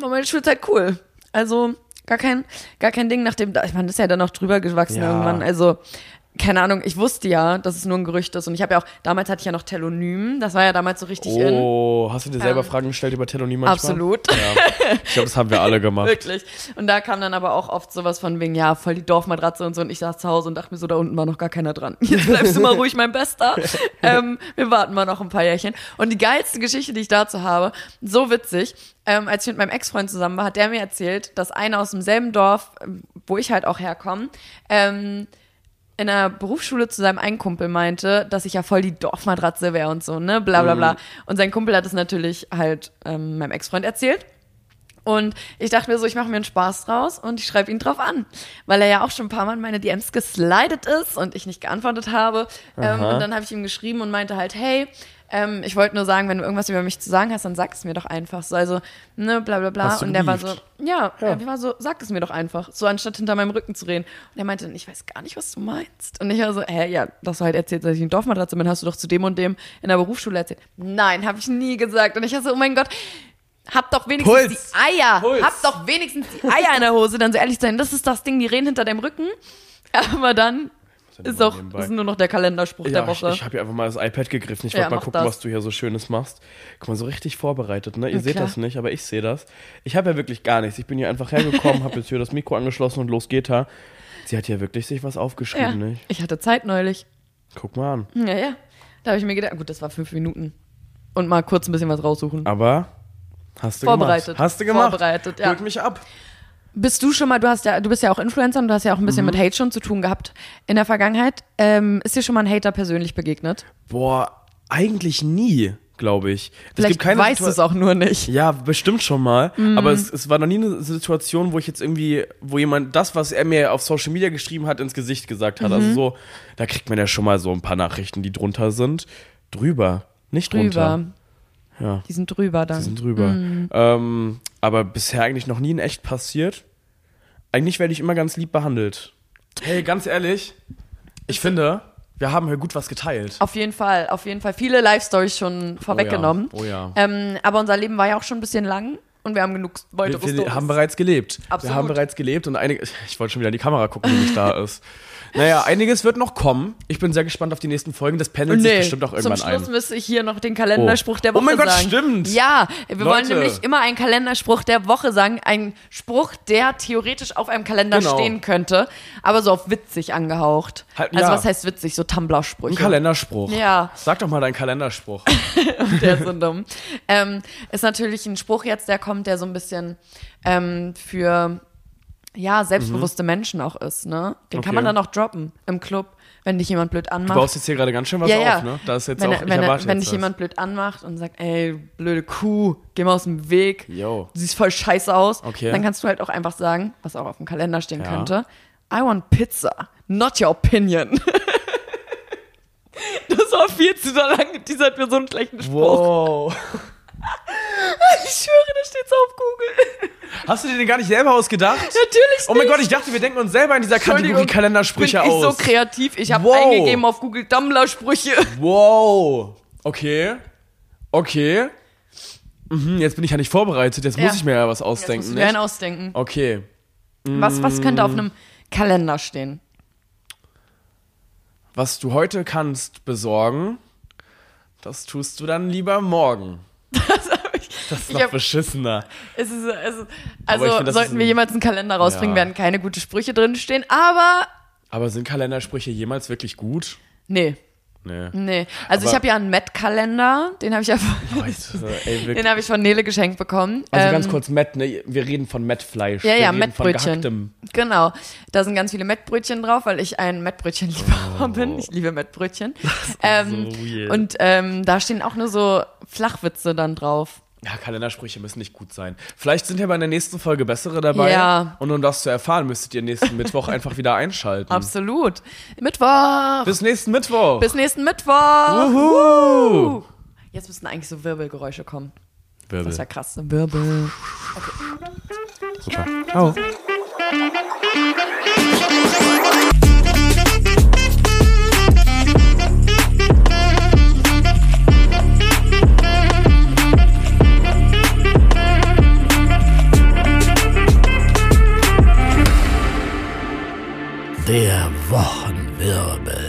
war meine Schulzeit cool. Also gar kein, gar kein Ding, nachdem, ich meine, das ist ja dann noch drüber gewachsen Ja. irgendwann. Also keine Ahnung, ich wusste ja, dass es nur ein Gerücht ist. Und ich habe ja auch, damals hatte ich ja noch Telonym. Das war ja damals so richtig in. Oh, hast du dir selber Ähm, Fragen gestellt über Telonym manchmal? Absolut. Ja. Ich glaube, das haben wir alle gemacht. Wirklich. Und da kam dann aber auch oft sowas von wegen, ja, voll die Dorfmatratze und so. Und ich saß zu Hause und dachte mir so, da unten war noch gar keiner dran. Jetzt bleibst du mal ruhig, mein Bester. Ähm, wir warten mal noch ein paar Jährchen. Und die geilste Geschichte, die ich dazu habe, so witzig, ähm, als ich mit meinem Ex-Freund zusammen war, hat der mir erzählt, dass einer aus demselben Dorf, ähm, wo ich halt auch herkomme, ähm, in der Berufsschule zu seinem einen Kumpel meinte, dass ich ja voll die Dorfmatratze wäre und so, ne, bla bla bla. Und sein Kumpel hat es natürlich halt ähm, meinem Ex-Freund erzählt. Und ich dachte mir so, ich mache mir einen Spaß draus und ich schreibe ihn drauf an, weil er ja auch schon ein paar Mal in meine DMs geslidet ist und ich nicht geantwortet habe. Ähm, und dann habe ich ihm geschrieben und meinte halt, hey, ähm, ich wollte nur sagen, wenn du irgendwas über mich zu sagen hast, dann sag es mir doch einfach. So, also, ne, bla bla bla. Hast du Und der war so, gebieft? ja, er war so, sag es mir doch einfach. So anstatt hinter meinem Rücken zu reden. Und er meinte dann, ich weiß gar nicht, was du meinst. Und ich war so, hä, ja, das du halt erzählt, dass ich eine Dorfmatratze bin, hast du doch zu dem und dem in der Berufsschule erzählt. Nein, habe ich nie gesagt. Und ich war so, oh mein Gott, hab doch wenigstens Puls. die Eier. Puls. Hab doch wenigstens die Eier in der Hose, dann so ehrlich sein, das ist das Ding, die reden hinter deinem Rücken. Aber dann ist auch, nebenbei. ist nur noch der Kalenderspruch Ja, der ich, Woche. ich habe hier einfach mal das iPad gegriffen. Ich Ja, wollte mal mach gucken, das. was du hier so Schönes machst. Guck mal, so richtig vorbereitet, ne? Ihr Ja, seht klar. das nicht, aber ich sehe das. Ich habe ja wirklich gar nichts. Ich bin hier einfach hergekommen, habe jetzt hier das Mikro angeschlossen und los geht er. Sie hat hier wirklich sich was ja, aufgeschrieben, nicht? ich hatte Zeit neulich. Guck mal an. Ja, ja. Da habe ich mir gedacht, gut, das war fünf Minuten. Und mal kurz ein bisschen was raussuchen. Aber hast du Vorbereitet. gemacht. Hast du gemacht. Vorbereitet, ja. Holt mich ab. Bist du schon mal, du hast ja, du bist ja auch Influencer und du hast ja auch ein bisschen Mhm. mit Hate schon zu tun gehabt in der Vergangenheit. Ähm, ist dir schon mal ein Hater persönlich begegnet? Boah, eigentlich nie, glaube ich. Es Vielleicht weißt du es auch nur nicht. Ja, bestimmt schon mal. Mhm. Aber es, es war noch nie eine Situation, wo ich jetzt irgendwie, wo jemand das, was er mir auf Social Media geschrieben hat, ins Gesicht gesagt hat. Mhm. Also so, da kriegt man ja schon mal so ein paar Nachrichten, die drunter sind. Drüber, nicht drunter. Drüber. Ja, Die sind drüber dann. die sind drüber. Mhm. Ähm, aber bisher eigentlich noch nie in echt passiert. Eigentlich werde ich immer ganz lieb behandelt. Hey, ganz ehrlich, ich finde, wir haben hier gut was geteilt. Auf jeden Fall, auf jeden Fall. Viele Live-Stories schon vorweggenommen. Oh ja. Ähm, aber unser Leben war ja auch schon ein bisschen lang und wir haben genug weitere Wir, wir haben bereits gelebt. Absolut. Wir haben bereits gelebt und einige. Ich wollte schon wieder in die Kamera gucken, die nicht da ist. Naja, einiges wird noch kommen. Ich bin sehr gespannt auf die nächsten Folgen. Das pendelt sich bestimmt auch zum irgendwann Schluss ein. müsste ich hier noch den Kalenderspruch der Oh Woche mein Gott, sagen. stimmt. Ja, wir wollen Leute. nämlich immer einen Kalenderspruch der Woche sagen. Ein Spruch, der theoretisch auf einem Kalender Genau. stehen könnte, aber so auf witzig angehaucht. Halt, also ja. was heißt witzig? So Tumblr-Sprüche. Ein Kalenderspruch. Ja. Sag doch mal deinen Kalenderspruch. der ist so dumm. Ähm, ist natürlich ein Spruch jetzt, der kommt, der so ein bisschen ähm, für ja, selbstbewusste Menschen auch ist, ne? Den kann Mhm. Okay. man dann auch droppen im Club, wenn dich jemand blöd Du anmacht. baust jetzt hier gerade ganz schön was ja, ja. auf, ne? Da ist jetzt wenn auch, ich wenn, wenn jetzt dich jemand blöd anmacht und sagt, ey, blöde Kuh, geh mal aus dem Weg. Yo. Du siehst voll scheiße aus. Okay. Dann kannst du halt auch einfach sagen, was auch auf dem Kalender stehen Ja. könnte, I want pizza, not your opinion. das war viel zu lang geteasert für so einen schlechten Spruch. Wow. Ich schwöre, da steht's auf Google. Hast du dir den gar nicht selber ausgedacht? Natürlich Oh mein nicht. Gott, ich dachte, wir denken uns selber in dieser Kategorie Kalendersprüche bin ich aus. so kreativ. Ich habe Wow. eingegeben auf Google Dumbler-Sprüche. Wow. Okay. Okay. Mhm, jetzt bin ich ja nicht vorbereitet. Jetzt Ja. muss ich mir ja was Jetzt ausdenken. du dir einen Nicht? ausdenken. Okay. Was, was könnte auf einem Kalender stehen? Was du heute kannst besorgen, das tust du dann lieber morgen. Das ich, Das ist ich noch hab, beschissen,er es ist, es ist, also ich find, sollten wir jemals einen Kalender rausbringen, Ja. werden keine gute Sprüche drin stehen. Aber Aber sind Kalendersprüche jemals wirklich gut? nee, Nee. nee. Also ich Aber- habe ja einen Met-Kalender, den habe ich ja von, Also, ey, den habe ich von Nele geschenkt bekommen. Also Ähm, ganz kurz, Met, ne? Wir reden von Mettfleisch. Ja, ja, gehacktem. Genau. Da sind ganz viele Mettbrötchen drauf, weil ich ein Mettbrötchenliebhaber Oh. bin. Ich liebe Mettbrötchen. Ähm, so und ähm, da stehen auch nur so Flachwitze dann drauf. Ja, Kalendersprüche müssen nicht gut sein. Vielleicht sind ja bei der nächsten Folge bessere dabei. Ja. Und um das zu erfahren, müsstet ihr nächsten Mittwoch einfach wieder einschalten. Absolut. Mittwoch. Bis nächsten Mittwoch. Bis nächsten Mittwoch. Wuhu. Jetzt müssten eigentlich so Wirbelgeräusche kommen. Wirbel. Das ist ja krass. ne? Wirbel. Super. Ciao. Der Wochenwirbel.